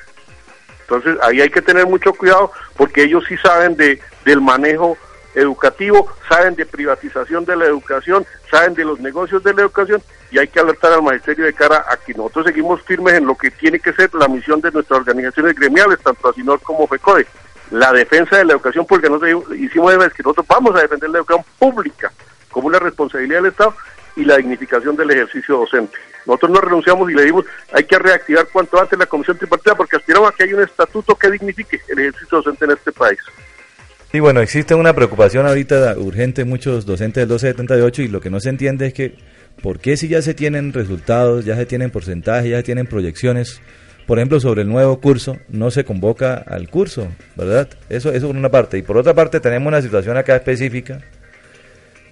Entonces ahí hay que tener mucho cuidado porque ellos sí saben de, del manejo educativo, saben de privatización de la educación, saben de los negocios de la educación y hay que alertar al magisterio de cara a que nosotros seguimos firmes en lo que tiene que ser la misión de nuestras organizaciones gremiales, tanto ASINOR como FECODE, la defensa de la educación pública. Nosotros hicimos es que nosotros vamos a defender la educación pública como una responsabilidad del Estado y la dignificación del ejercicio docente. Nosotros no renunciamos y le dimos, hay que reactivar cuanto antes la comisión tripartita porque aspiramos a que haya un estatuto que dignifique el ejercicio docente en este país. Y bueno, existe una preocupación ahorita urgente muchos docentes del 1278 y lo que no se entiende es que, ¿por qué si ya se tienen resultados, ya se tienen porcentajes, ya se tienen proyecciones, por ejemplo, sobre el nuevo curso, no se convoca al curso, ¿verdad? Eso, eso por una parte. Y por otra parte tenemos una situación acá específica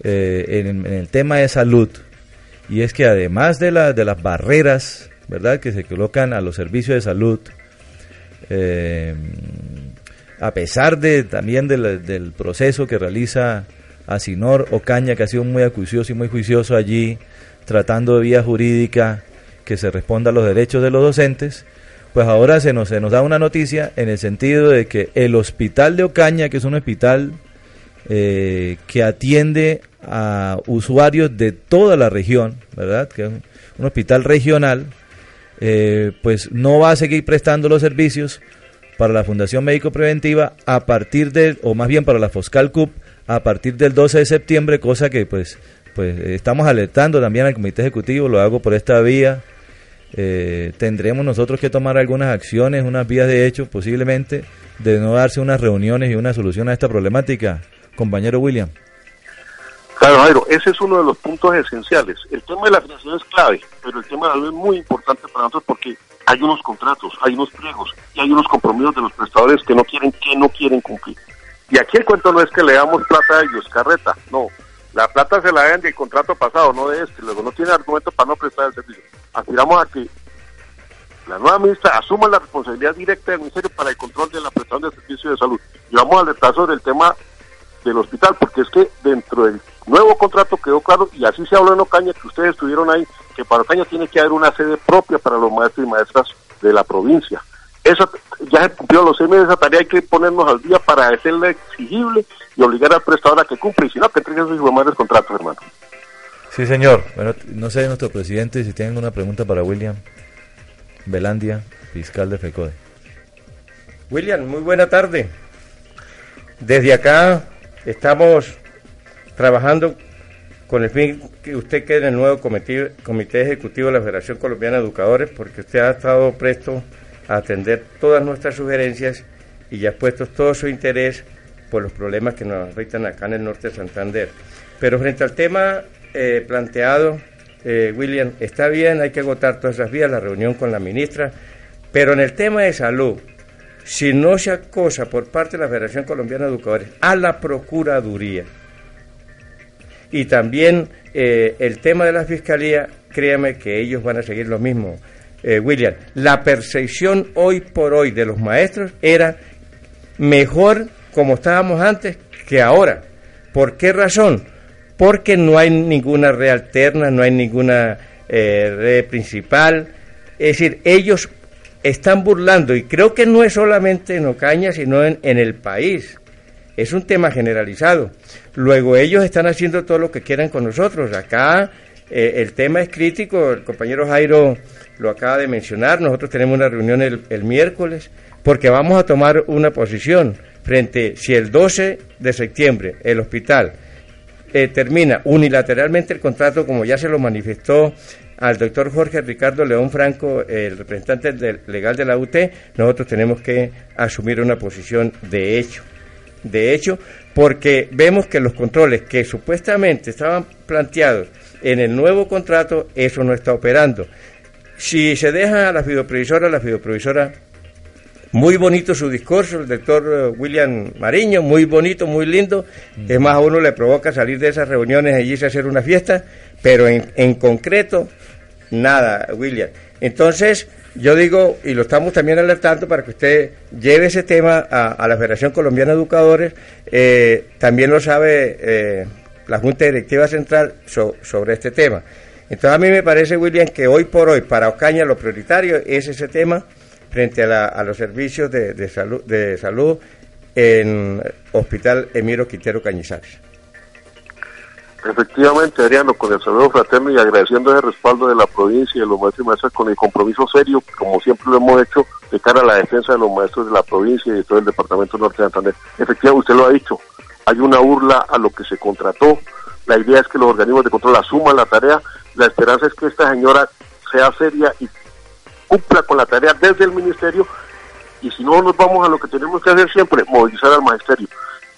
eh, en, el tema de salud, y es que además de, la, de las barreras, ¿verdad?, que se colocan a los servicios de salud, eh, a pesar de también del proceso que realiza Asinor Ocaña, que ha sido muy acucioso y muy juicioso allí, tratando de vía jurídica que se responda a los derechos de los docentes, pues ahora se nos, se nos da una noticia en el sentido de que el hospital de Ocaña, que es un hospital eh, que atiende a usuarios de toda la región, ¿verdad? Que es un hospital regional, eh, pues no va a seguir prestando los servicios para la Fundación Médico Preventiva a partir del, o más bien para la Foscal CUP, a partir del 12 de septiembre, cosa que pues, pues estamos alertando también al Comité Ejecutivo, lo hago por esta vía. Eh, tendremos nosotros que tomar algunas acciones, unas vías de hecho posiblemente, de no darse unas reuniones y una solución a esta problemática, compañero William. Claro, Jairo, ese es uno de los puntos esenciales. El tema de la financiación es clave, pero el tema de la salud es muy importante para nosotros porque hay unos contratos, hay unos pliegos y hay unos compromisos de los prestadores que no quieren, que no quieren cumplir. Y aquí el cuento no es que le damos plata a ellos, carreta, no. La plata se la den del contrato pasado, no de este. Luego no tiene argumento para no prestar el servicio. Aspiramos a que la nueva ministra asuma la responsabilidad directa del Ministerio para el control de la prestación de servicio de salud. Y vamos al detalle sobre tema del hospital, porque es que dentro del nuevo contrato quedó claro, y así se habló en Ocaña, que ustedes estuvieron ahí, que para Ocaña tiene que haber una sede propia para los maestros y maestras de la provincia. Eso ya se cumplió los seis meses, esa tarea hay que ponernos al día para hacerle exigible y obligar al prestador a que cumpla, y si no, que entregue sus madres contratos, hermano. Sí, señor. Bueno, no sé, nuestro presidente, si tienen una pregunta para William Belandia, fiscal de FECODE. William, muy buena tarde. Desde acá estamos trabajando con el fin que usted quede en el nuevo comité, comité Ejecutivo de la Federación Colombiana de Educadores, porque usted ha estado presto a atender todas nuestras sugerencias y ya ha puesto todo su interés por los problemas que nos afectan acá en el norte de Santander. Pero frente al tema eh, planteado, eh, William, está bien, hay que agotar todas esas vías, la reunión con la ministra, pero en el tema de salud, si no se acosa por parte de la Federación Colombiana de Educadores a la Procuraduría, y también eh, el tema de la fiscalía, créame que ellos van a seguir lo mismo. Eh, William, la percepción hoy por hoy de los maestros era mejor como estábamos antes que ahora. ¿Por qué razón? Porque no hay ninguna red alterna, no hay ninguna eh, red principal. Es decir, ellos están burlando, y creo que no es solamente en Ocaña, sino en, en el país. Es un tema generalizado. Luego ellos están haciendo todo lo que quieran con nosotros. Acá eh, el tema es crítico, el compañero Jairo lo acaba de mencionar, nosotros tenemos una reunión el, miércoles porque vamos a tomar una posición frente si el 12 de septiembre el hospital eh, termina unilateralmente el contrato como ya se lo manifestó al doctor Jorge Ricardo León Franco, el representante legal de la UT, nosotros tenemos que asumir una posición de hecho. De hecho, porque vemos que los controles que supuestamente estaban planteados en el nuevo contrato, eso no está operando. Si se deja a la fideoprevisora, la fideoprevisora, muy bonito su discurso, el doctor eh, William Mariño, muy bonito, muy lindo. Es más, a uno le provoca salir de esas reuniones allí y hacer una fiesta, pero en, en concreto, nada, William. Entonces, yo digo, y lo estamos también alertando para que usted lleve ese tema a, la Federación Colombiana de Educadores, eh, también lo sabe eh, la Junta Directiva Central sobre este tema. Entonces a mí me parece, William, que hoy por hoy para Ocaña lo prioritario es ese tema frente a, los servicios de, salud, de salud en Hospital Emiro Quintero Cañizares. Efectivamente, Adriano, con el saludo fraterno y agradeciendo el respaldo de la provincia y de los maestros y maestras con el compromiso serio, como siempre lo hemos hecho, de cara a la defensa de los maestros de la provincia y de todo el departamento norte de Santander. Efectivamente, usted lo ha dicho, hay una burla a lo que se contrató, la idea es que los organismos de control asuman la tarea, la esperanza es que esta señora sea seria y cumpla con la tarea desde el ministerio y si no nos vamos a lo que tenemos que hacer siempre, movilizar al magisterio.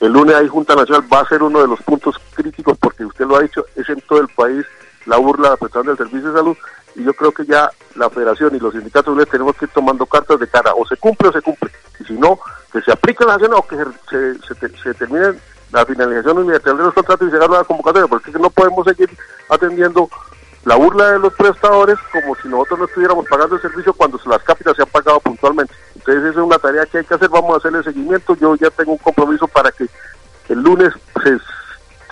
El lunes hay Junta Nacional, va a ser uno de los puntos críticos porque usted lo ha dicho, es en todo el país la burla de del servicio de salud y yo creo que ya la federación y los sindicatos tenemos que ir tomando cartas de cara, o se cumple o se cumple, y si no, que se aplique la acción o que se, se, termine la finalización unilateral de los contratos y se haga una convocatoria, porque no podemos seguir atendiendo la burla de los prestadores como si nosotros no estuviéramos pagando el servicio cuando las cápitas se han pagado puntualmente. Entonces esa es una tarea que hay que hacer, vamos a hacerle seguimiento, yo ya tengo un compromiso para que el lunes se,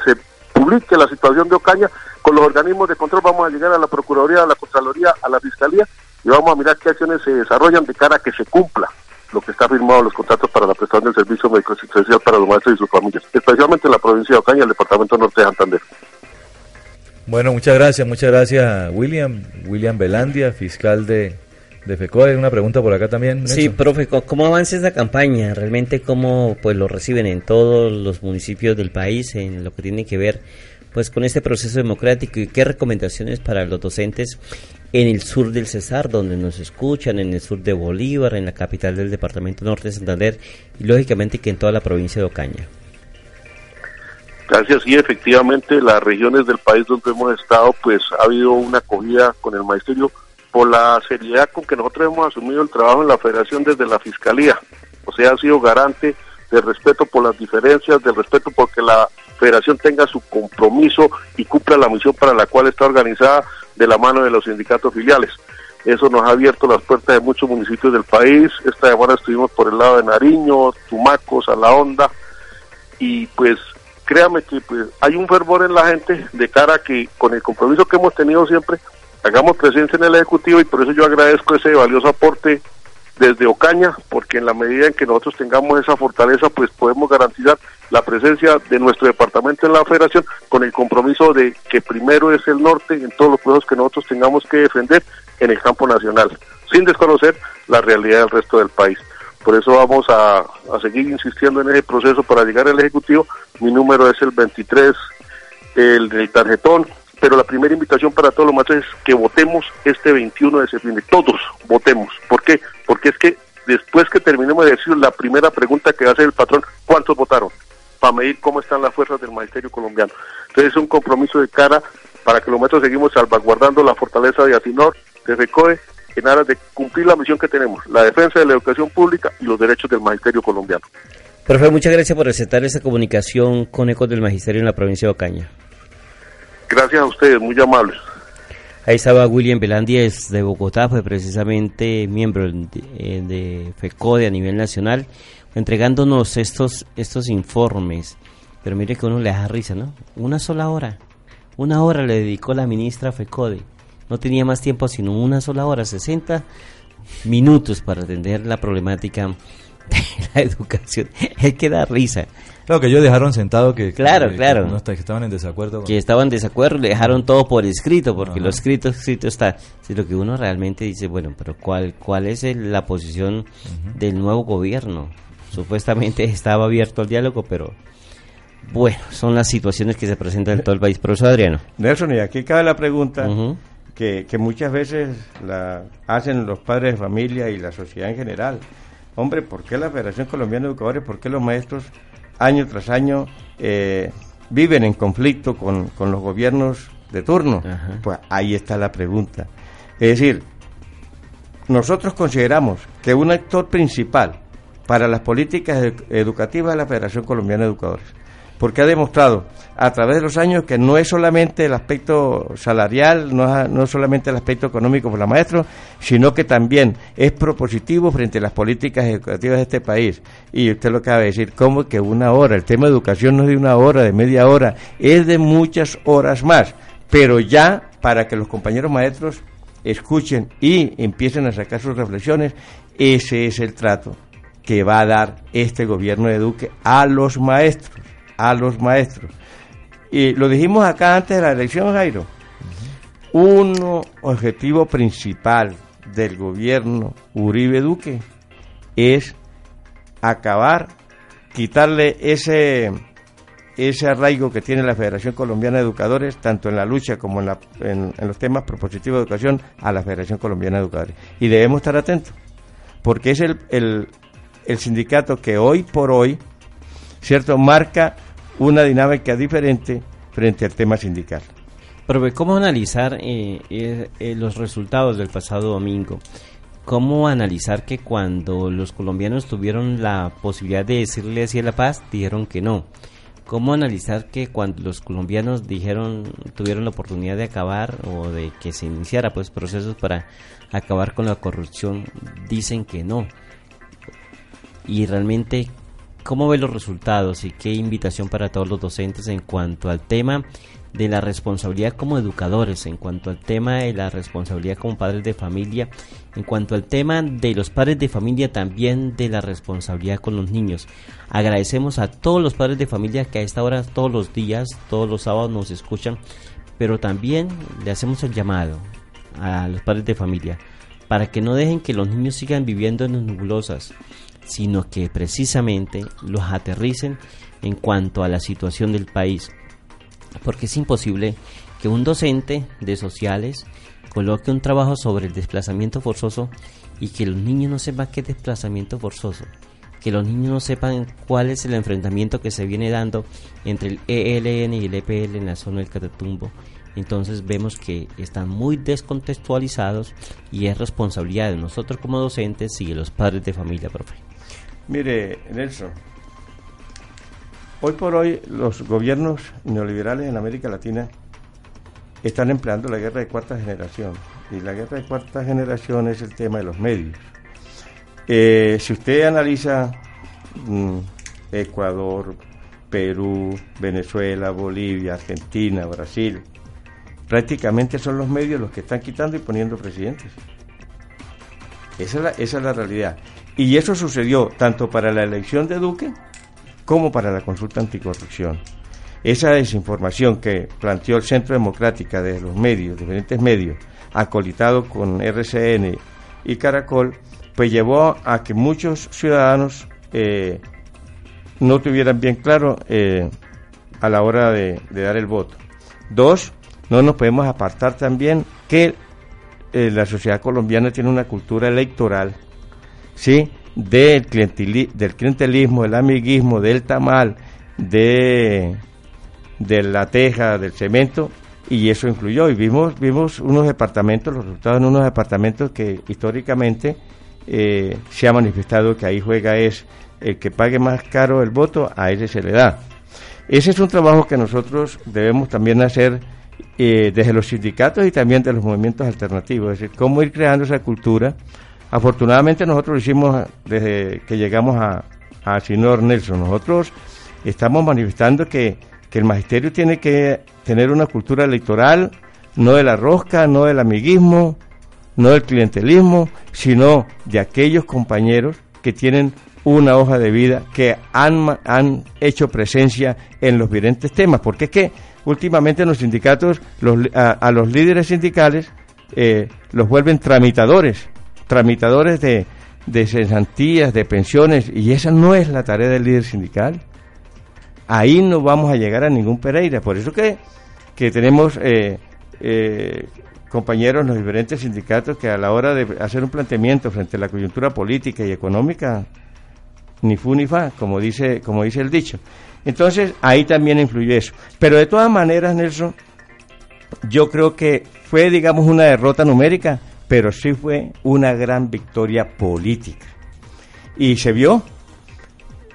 se publique la situación de Ocaña, con los organismos de control vamos a llegar a la Procuraduría, a la Contraloría, a la Fiscalía y vamos a mirar qué acciones se desarrollan de cara a que se cumpla lo que está firmado los contratos para la prestación del servicio médico asistencial para los maestros y sus familias, especialmente en la provincia de Ocaña el departamento norte de Santander. Bueno, muchas gracias, muchas gracias William, William Belandia, fiscal de, de FECODE. Una pregunta por acá también. Sí, profe, ¿cómo avanza esta campaña? ¿Realmente cómo pues lo reciben en todos los municipios del país en lo que tiene que ver pues con este proceso democrático y qué recomendaciones para los docentes en el sur del Cesar, donde nos escuchan, en el sur de Bolívar, en la capital del departamento norte de Santander y lógicamente que en toda la provincia de Ocaña? Gracias, sí, efectivamente, las regiones del país donde hemos estado, pues ha habido una acogida con el magisterio por la seriedad con que nosotros hemos asumido el trabajo en la federación desde la fiscalía. O sea, ha sido garante del respeto por las diferencias, del respeto porque la federación tenga su compromiso y cumpla la misión para la cual está organizada de la mano de los sindicatos filiales. Eso nos ha abierto las puertas de muchos municipios del país. Esta semana estuvimos por el lado de Nariño, Tumacos, A la Honda, y pues créame que pues, hay un fervor en la gente de cara a que con el compromiso que hemos tenido siempre, hagamos presencia en el Ejecutivo y por eso yo agradezco ese valioso aporte desde Ocaña, porque en la medida en que nosotros tengamos esa fortaleza, pues podemos garantizar la presencia de nuestro departamento en la federación con el compromiso de que primero es el norte en todos los pueblos que nosotros tengamos que defender en el campo nacional, sin desconocer la realidad del resto del país. Por eso vamos a, seguir insistiendo en ese proceso para llegar al Ejecutivo. Mi número es el 23, el del tarjetón, pero la primera invitación para todos los maestros es que votemos este 21 de septiembre. Todos votemos. ¿Por qué? Porque es que después que terminemos de decir la primera pregunta que va a hacer el patrón, ¿cuántos votaron? Para medir cómo están las fuerzas del magisterio colombiano. Entonces es un compromiso de cara para que los maestros seguimos salvaguardando la fortaleza de Asinor, de RECOE en aras de cumplir la misión que tenemos, la defensa de la educación pública y los derechos del magisterio colombiano. Profe, muchas gracias por aceptar esta comunicación con Ecos del Magisterio en la provincia de Ocaña. Gracias a ustedes, muy amables. Ahí estaba William Belandies de Bogotá, fue precisamente miembro de, eh, de, FECODE a nivel nacional, entregándonos estos, estos informes. Pero mire que uno le da risa, ¿no? Una sola hora, una hora le dedicó la ministra FECODE no tenía más tiempo sino una sola hora, 60 minutos para atender la problemática de la educación. Es que da risa. Claro que ellos dejaron sentado que, claro, claro. Que, estaban en desacuerdo. Que estaban en desacuerdo, le dejaron todo por escrito, porque lo escrito, escrito está. Si lo que uno realmente dice, bueno, pero ¿cuál, cuál es la posición del nuevo gobierno? Supuestamente estaba abierto al diálogo, pero bueno, son las situaciones que se presentan en todo el país. Profesor Adriano. Nelson, y aquí cabe la pregunta, que, muchas veces la hacen los padres de familia y la sociedad en general. Hombre, ¿por qué la Federación Colombiana de Educadores, por qué los maestros año tras año eh, viven en conflicto con, los gobiernos de turno? Pues ahí está la pregunta. Es decir, nosotros consideramos que un actor principal para las políticas educativas es la Federación Colombiana de Educadores porque ha demostrado a través de los años que no es solamente el aspecto salarial, no es, no solamente el aspecto económico para los maestros, sino que también es propositivo frente a las políticas educativas de este país. Y usted lo acaba de decir, ¿cómo que una hora? El tema de educación no es de una hora, de media hora, es de muchas horas más, pero ya para que los compañeros maestros escuchen y empiecen a sacar sus reflexiones, ese es el trato que va a dar este gobierno de Duque a los maestros, a los maestros. Y lo dijimos acá antes de la elección, Jairo. Un objetivo principal del gobierno Uribe Duque es acabar, quitarle ese, ese arraigo que tiene la Federación Colombiana de Educadores, tanto en la lucha como en, la, en, los temas propositivos de educación, a la Federación Colombiana de Educadores. Y debemos estar atentos, porque es el, el, el sindicato que hoy por hoy, ¿cierto?, marca una dinámica diferente frente al tema sindical. Pero ¿cómo analizar eh, eh, eh, los resultados del pasado domingo? ¿Cómo analizar que cuando los colombianos tuvieron la posibilidad de decirle así a la paz, dijeron que no? ¿Cómo analizar que cuando los colombianos dijeron, tuvieron la oportunidad de acabar o de que se iniciara pues procesos para acabar con la corrupción, dicen que no? Y realmente, ¿cómo ve los resultados y qué invitación para todos los docentes en cuanto al tema de la responsabilidad como educadores, en cuanto al tema de la responsabilidad como padres de familia, en cuanto al tema de los padres de familia, también de la responsabilidad con los niños. Agradecemos a todos los padres de familia que a esta hora, todos los días, todos los sábados nos escuchan, pero también le hacemos el llamado a los padres de familia para que no dejen que los niños sigan viviendo en nebulosas, sino que precisamente los aterricen en cuanto a la situación del país porque es imposible que un docente de sociales coloque un trabajo sobre el desplazamiento forzoso y que los niños no sepan qué es desplazamiento forzoso, que los niños no sepan cuál es el enfrentamiento que se viene dando entre el ELN y el EPL en la zona del Catatumbo. Entonces vemos que están muy descontextualizados y es responsabilidad de nosotros como docentes y de los padres de familia, profe. Mire, Nelson, Hoy por hoy los gobiernos neoliberales en América Latina están empleando la guerra de cuarta generación. Y la guerra de cuarta generación es el tema de los medios. Eh, si usted analiza mm, Ecuador, Perú, Venezuela, Bolivia, Argentina, Brasil, prácticamente son los medios los que están quitando y poniendo presidentes. Esa esa es la realidad. Y eso sucedió tanto para la elección de Duque como para la consulta anticorrupción. Esa desinformación que planteó el Centro Democrática de los medios, diferentes medios, acolitado con RCN y Caracol, pues llevó a que muchos ciudadanos eh, no tuvieran bien claro eh, a la hora de, dar el voto. Dos, no nos podemos apartar también que eh, la sociedad colombiana tiene una cultura electoral, ¿sí? del, del clientelismo, del amiguismo, del tamal, de, de la teja, del cemento, y eso influyó. Y vimos, vimos unos departamentos, los resultados en unos departamentos que históricamente eh, se ha manifestado que ahí juega es el que pague más caro el voto, a ese se le da. Ese es un trabajo que nosotros debemos también hacer eh, desde los sindicatos y también de los movimientos alternativos, es decir, cómo ir creando esa cultura Afortunadamente nosotros lo hicimos desde que llegamos a, a Sinor Nelson. Nosotros estamos manifestando que, el magisterio tiene que tener una cultura electoral, no de la rosca, no del amiguismo, no del clientelismo, sino de aquellos compañeros que tienen una hoja de vida, que han, han hecho presencia en los diferentes temas, porque es que últimamente los sindicatos, los, a, los líderes sindicales, eh, los vuelven tramitadores tramitadores de, de cesantías, de pensiones, y esa no es la tarea del líder sindical. Ahí no vamos a llegar a ningún Pereira. Por eso que, que tenemos eh, eh, compañeros en los diferentes sindicatos que a la hora de hacer un planteamiento frente a la coyuntura política y económica, ni fu ni fa, como dice, como dice el dicho. Entonces, ahí también influye eso. Pero de todas maneras, Nelson, yo creo que fue, digamos, una derrota numérica, pero sí fue una gran victoria política. Y se vio,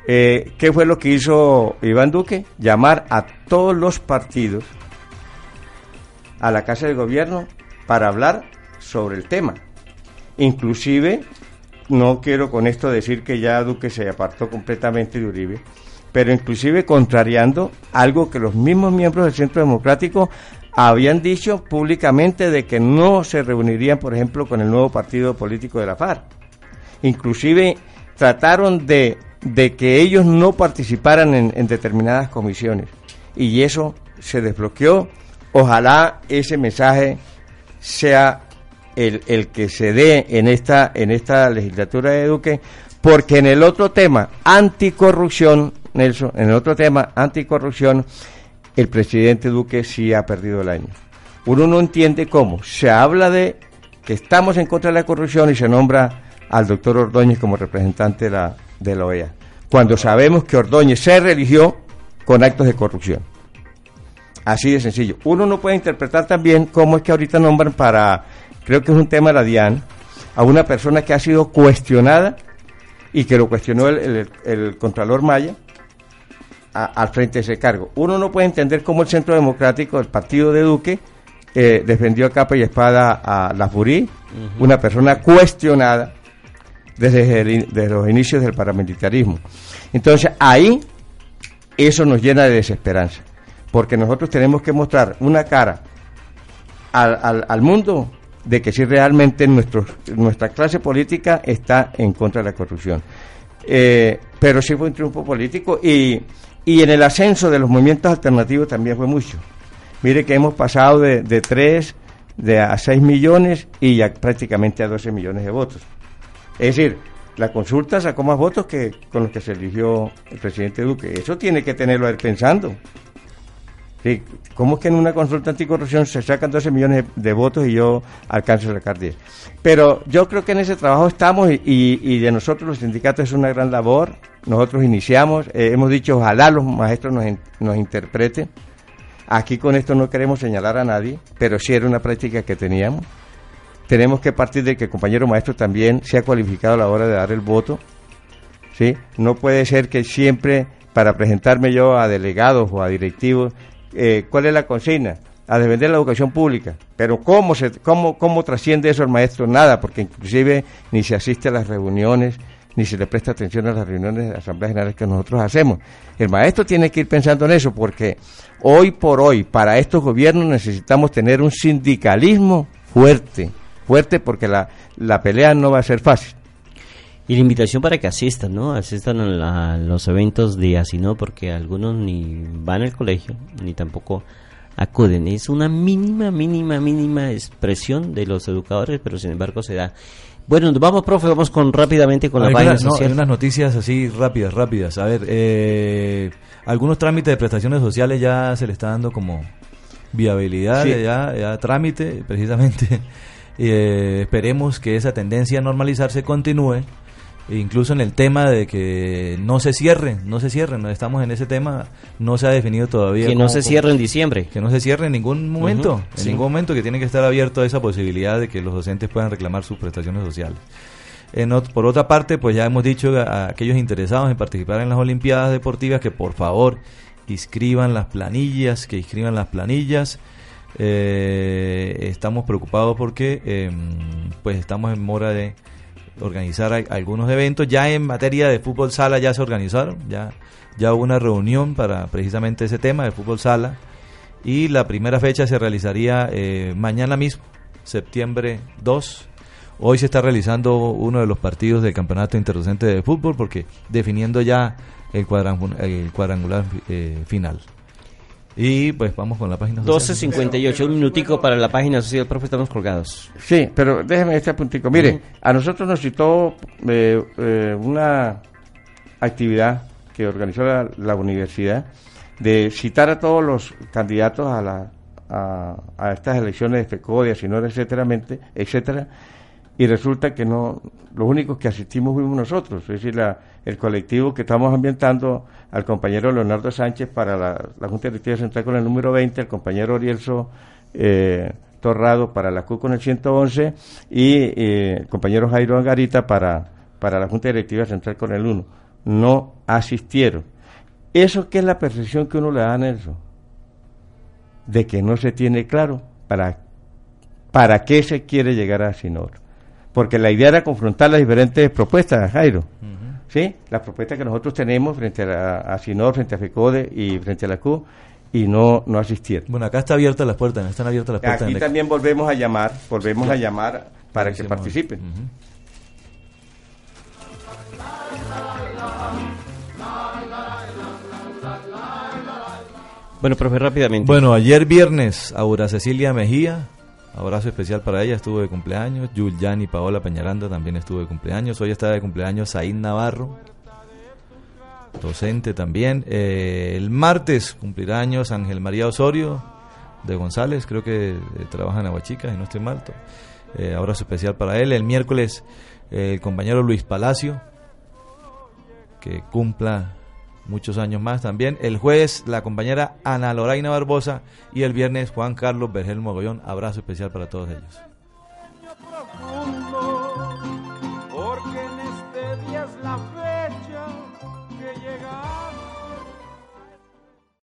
eh, ¿qué fue lo que hizo Iván Duque? Llamar a todos los partidos a la Casa de Gobierno para hablar sobre el tema. Inclusive, no quiero con esto decir que ya Duque se apartó completamente de Uribe, pero inclusive contrariando algo que los mismos miembros del Centro Democrático habían dicho públicamente de que no se reunirían, por ejemplo, con el nuevo partido político de la FARC. Inclusive trataron de, de que ellos no participaran en, en determinadas comisiones. Y eso se desbloqueó. Ojalá ese mensaje sea el, el que se dé en esta, en esta legislatura de Duque, porque en el otro tema, anticorrupción, Nelson, en el otro tema, anticorrupción, el presidente Duque sí ha perdido el año. Uno no entiende cómo. Se habla de que estamos en contra de la corrupción y se nombra al doctor Ordóñez como representante de la, de la OEA, cuando sabemos que Ordóñez se religió con actos de corrupción. Así de sencillo. Uno no puede interpretar también cómo es que ahorita nombran para, creo que es un tema de la DIAN, a una persona que ha sido cuestionada y que lo cuestionó el, el, el Contralor Maya a, al frente de ese cargo. Uno no puede entender cómo el Centro Democrático, el partido de Duque, eh, defendió a capa y espada a la Furí, una persona cuestionada desde, el, desde los inicios del paramilitarismo. Entonces ahí eso nos llena de desesperanza, porque nosotros tenemos que mostrar una cara al, al, al mundo de que si realmente nuestro, nuestra clase política está en contra de la corrupción. Eh, pero sí fue un triunfo político y, y en el ascenso de los movimientos alternativos también fue mucho. Mire que hemos pasado de, de 3 de a 6 millones y ya prácticamente a 12 millones de votos. Es decir, la consulta sacó más votos que con los que se eligió el presidente Duque. Eso tiene que tenerlo a él pensando. ¿Cómo es que en una consulta anticorrupción se sacan 12 millones de, votos y yo alcanzo a sacar 10? Pero yo creo que en ese trabajo estamos y, de nosotros los sindicatos es una gran labor. Nosotros iniciamos, eh, hemos dicho ojalá los maestros nos, nos interpreten. Aquí con esto no queremos señalar a nadie, pero sí era una práctica que teníamos. Tenemos que partir de que el compañero maestro también sea cualificado a la hora de dar el voto. ¿sí? No puede ser que siempre para presentarme yo a delegados o a directivos, eh, ¿cuál es la consigna? A defender la educación pública. Pero ¿cómo, se, cómo, ¿cómo trasciende eso el maestro? Nada, porque inclusive ni se asiste a las reuniones, ni se le presta atención a las reuniones de asambleas generales que nosotros hacemos. El maestro tiene que ir pensando en eso, porque hoy por hoy, para estos gobiernos necesitamos tener un sindicalismo fuerte, fuerte porque la, la pelea no va a ser fácil. Y la invitación para que asistan, ¿no? Asistan a, la, a los eventos de Asino porque algunos ni van al colegio, ni tampoco acuden. Es una mínima, mínima, mínima expresión de los educadores, pero sin embargo se da. Bueno, vamos, profe, vamos con rápidamente con la página no, social. hay unas noticias así rápidas, rápidas. A ver, eh, algunos trámites de prestaciones sociales ya se le está dando como viabilidad, Sí. ya, ya trámite, precisamente. Eh, esperemos que esa tendencia a normalizarse continúe, incluso en el tema de que no se cierre, no se cierre, no estamos en ese tema, no se ha definido todavía. que no se cómo- cierre en diciembre. que no se cierre en ningún momento, en sí. ningún momento que tiene que estar abierto a esa posibilidad de que los docentes puedan reclamar sus prestaciones sociales. En ot- por otra parte, pues ya hemos dicho a, a aquellos interesados en participar en las Olimpiadas Deportivas que por favor inscriban las planillas, que inscriban las planillas. Eh, estamos preocupados porque em, pues estamos en mora de organizar algunos eventos. Ya en materia de fútbol sala ya se organizaron, ya, ya hubo una reunión para precisamente ese tema de fútbol sala y la primera fecha se realizaría eh, mañana mismo, septiembre 2. Hoy se está realizando uno de los partidos del campeonato interdocente de fútbol porque definiendo ya el, cuadrangu- el cuadrangular eh, final. Y pues vamos con la página social. 12.58, un minutico para la página social, profe, estamos colgados. Sí, pero déjeme este puntico. Mire, a nosotros nos citó eh, eh, una actividad que organizó la, la universidad de citar a todos los candidatos a, la, a, a estas elecciones de FECO, de Asinor, etcétera, etcétera, y resulta que no, los únicos que asistimos fuimos nosotros, es decir, la- el colectivo que estamos ambientando al compañero Leonardo Sánchez para la, Junta Directiva Central con el número 20, el compañero Orielso eh, Torrado para la CU con el 111 y eh, el compañero Jairo Angarita para, para la Junta Directiva Central con el 1. No asistieron. ¿Eso qué es la percepción que uno le da a Nelson? De que no se tiene claro para, para qué se quiere llegar a Sinor porque la idea era confrontar las diferentes propuestas, Jairo. ¿Sí? Las propuestas que nosotros tenemos frente a, la, a Sinor, frente a FECODE y frente a la CU y no, no asistir. Bueno, acá está abierta las puertas, están abiertas las puertas. Aquí también volvemos a llamar, volvemos a llamar para que participen. Bueno, profe, rápidamente. Bueno, ayer viernes, Aura Cecilia Mejía, abrazo especial para ella, estuvo de cumpleaños. y Paola Peñaranda también estuvo de cumpleaños. Hoy está de cumpleaños Saín Navarro, docente también. Eh, el martes cumplirá años Ángel María Osorio de González, creo que eh, trabaja en Aguachica, y no estoy mal. Eh, abrazo especial para él. El miércoles el compañero Luis Palacio, que cumpla muchos años más también. El jueves la compañera Ana Loraina Barbosa y el viernes Juan Carlos Bergel Mogollón. Abrazo especial para todos ellos.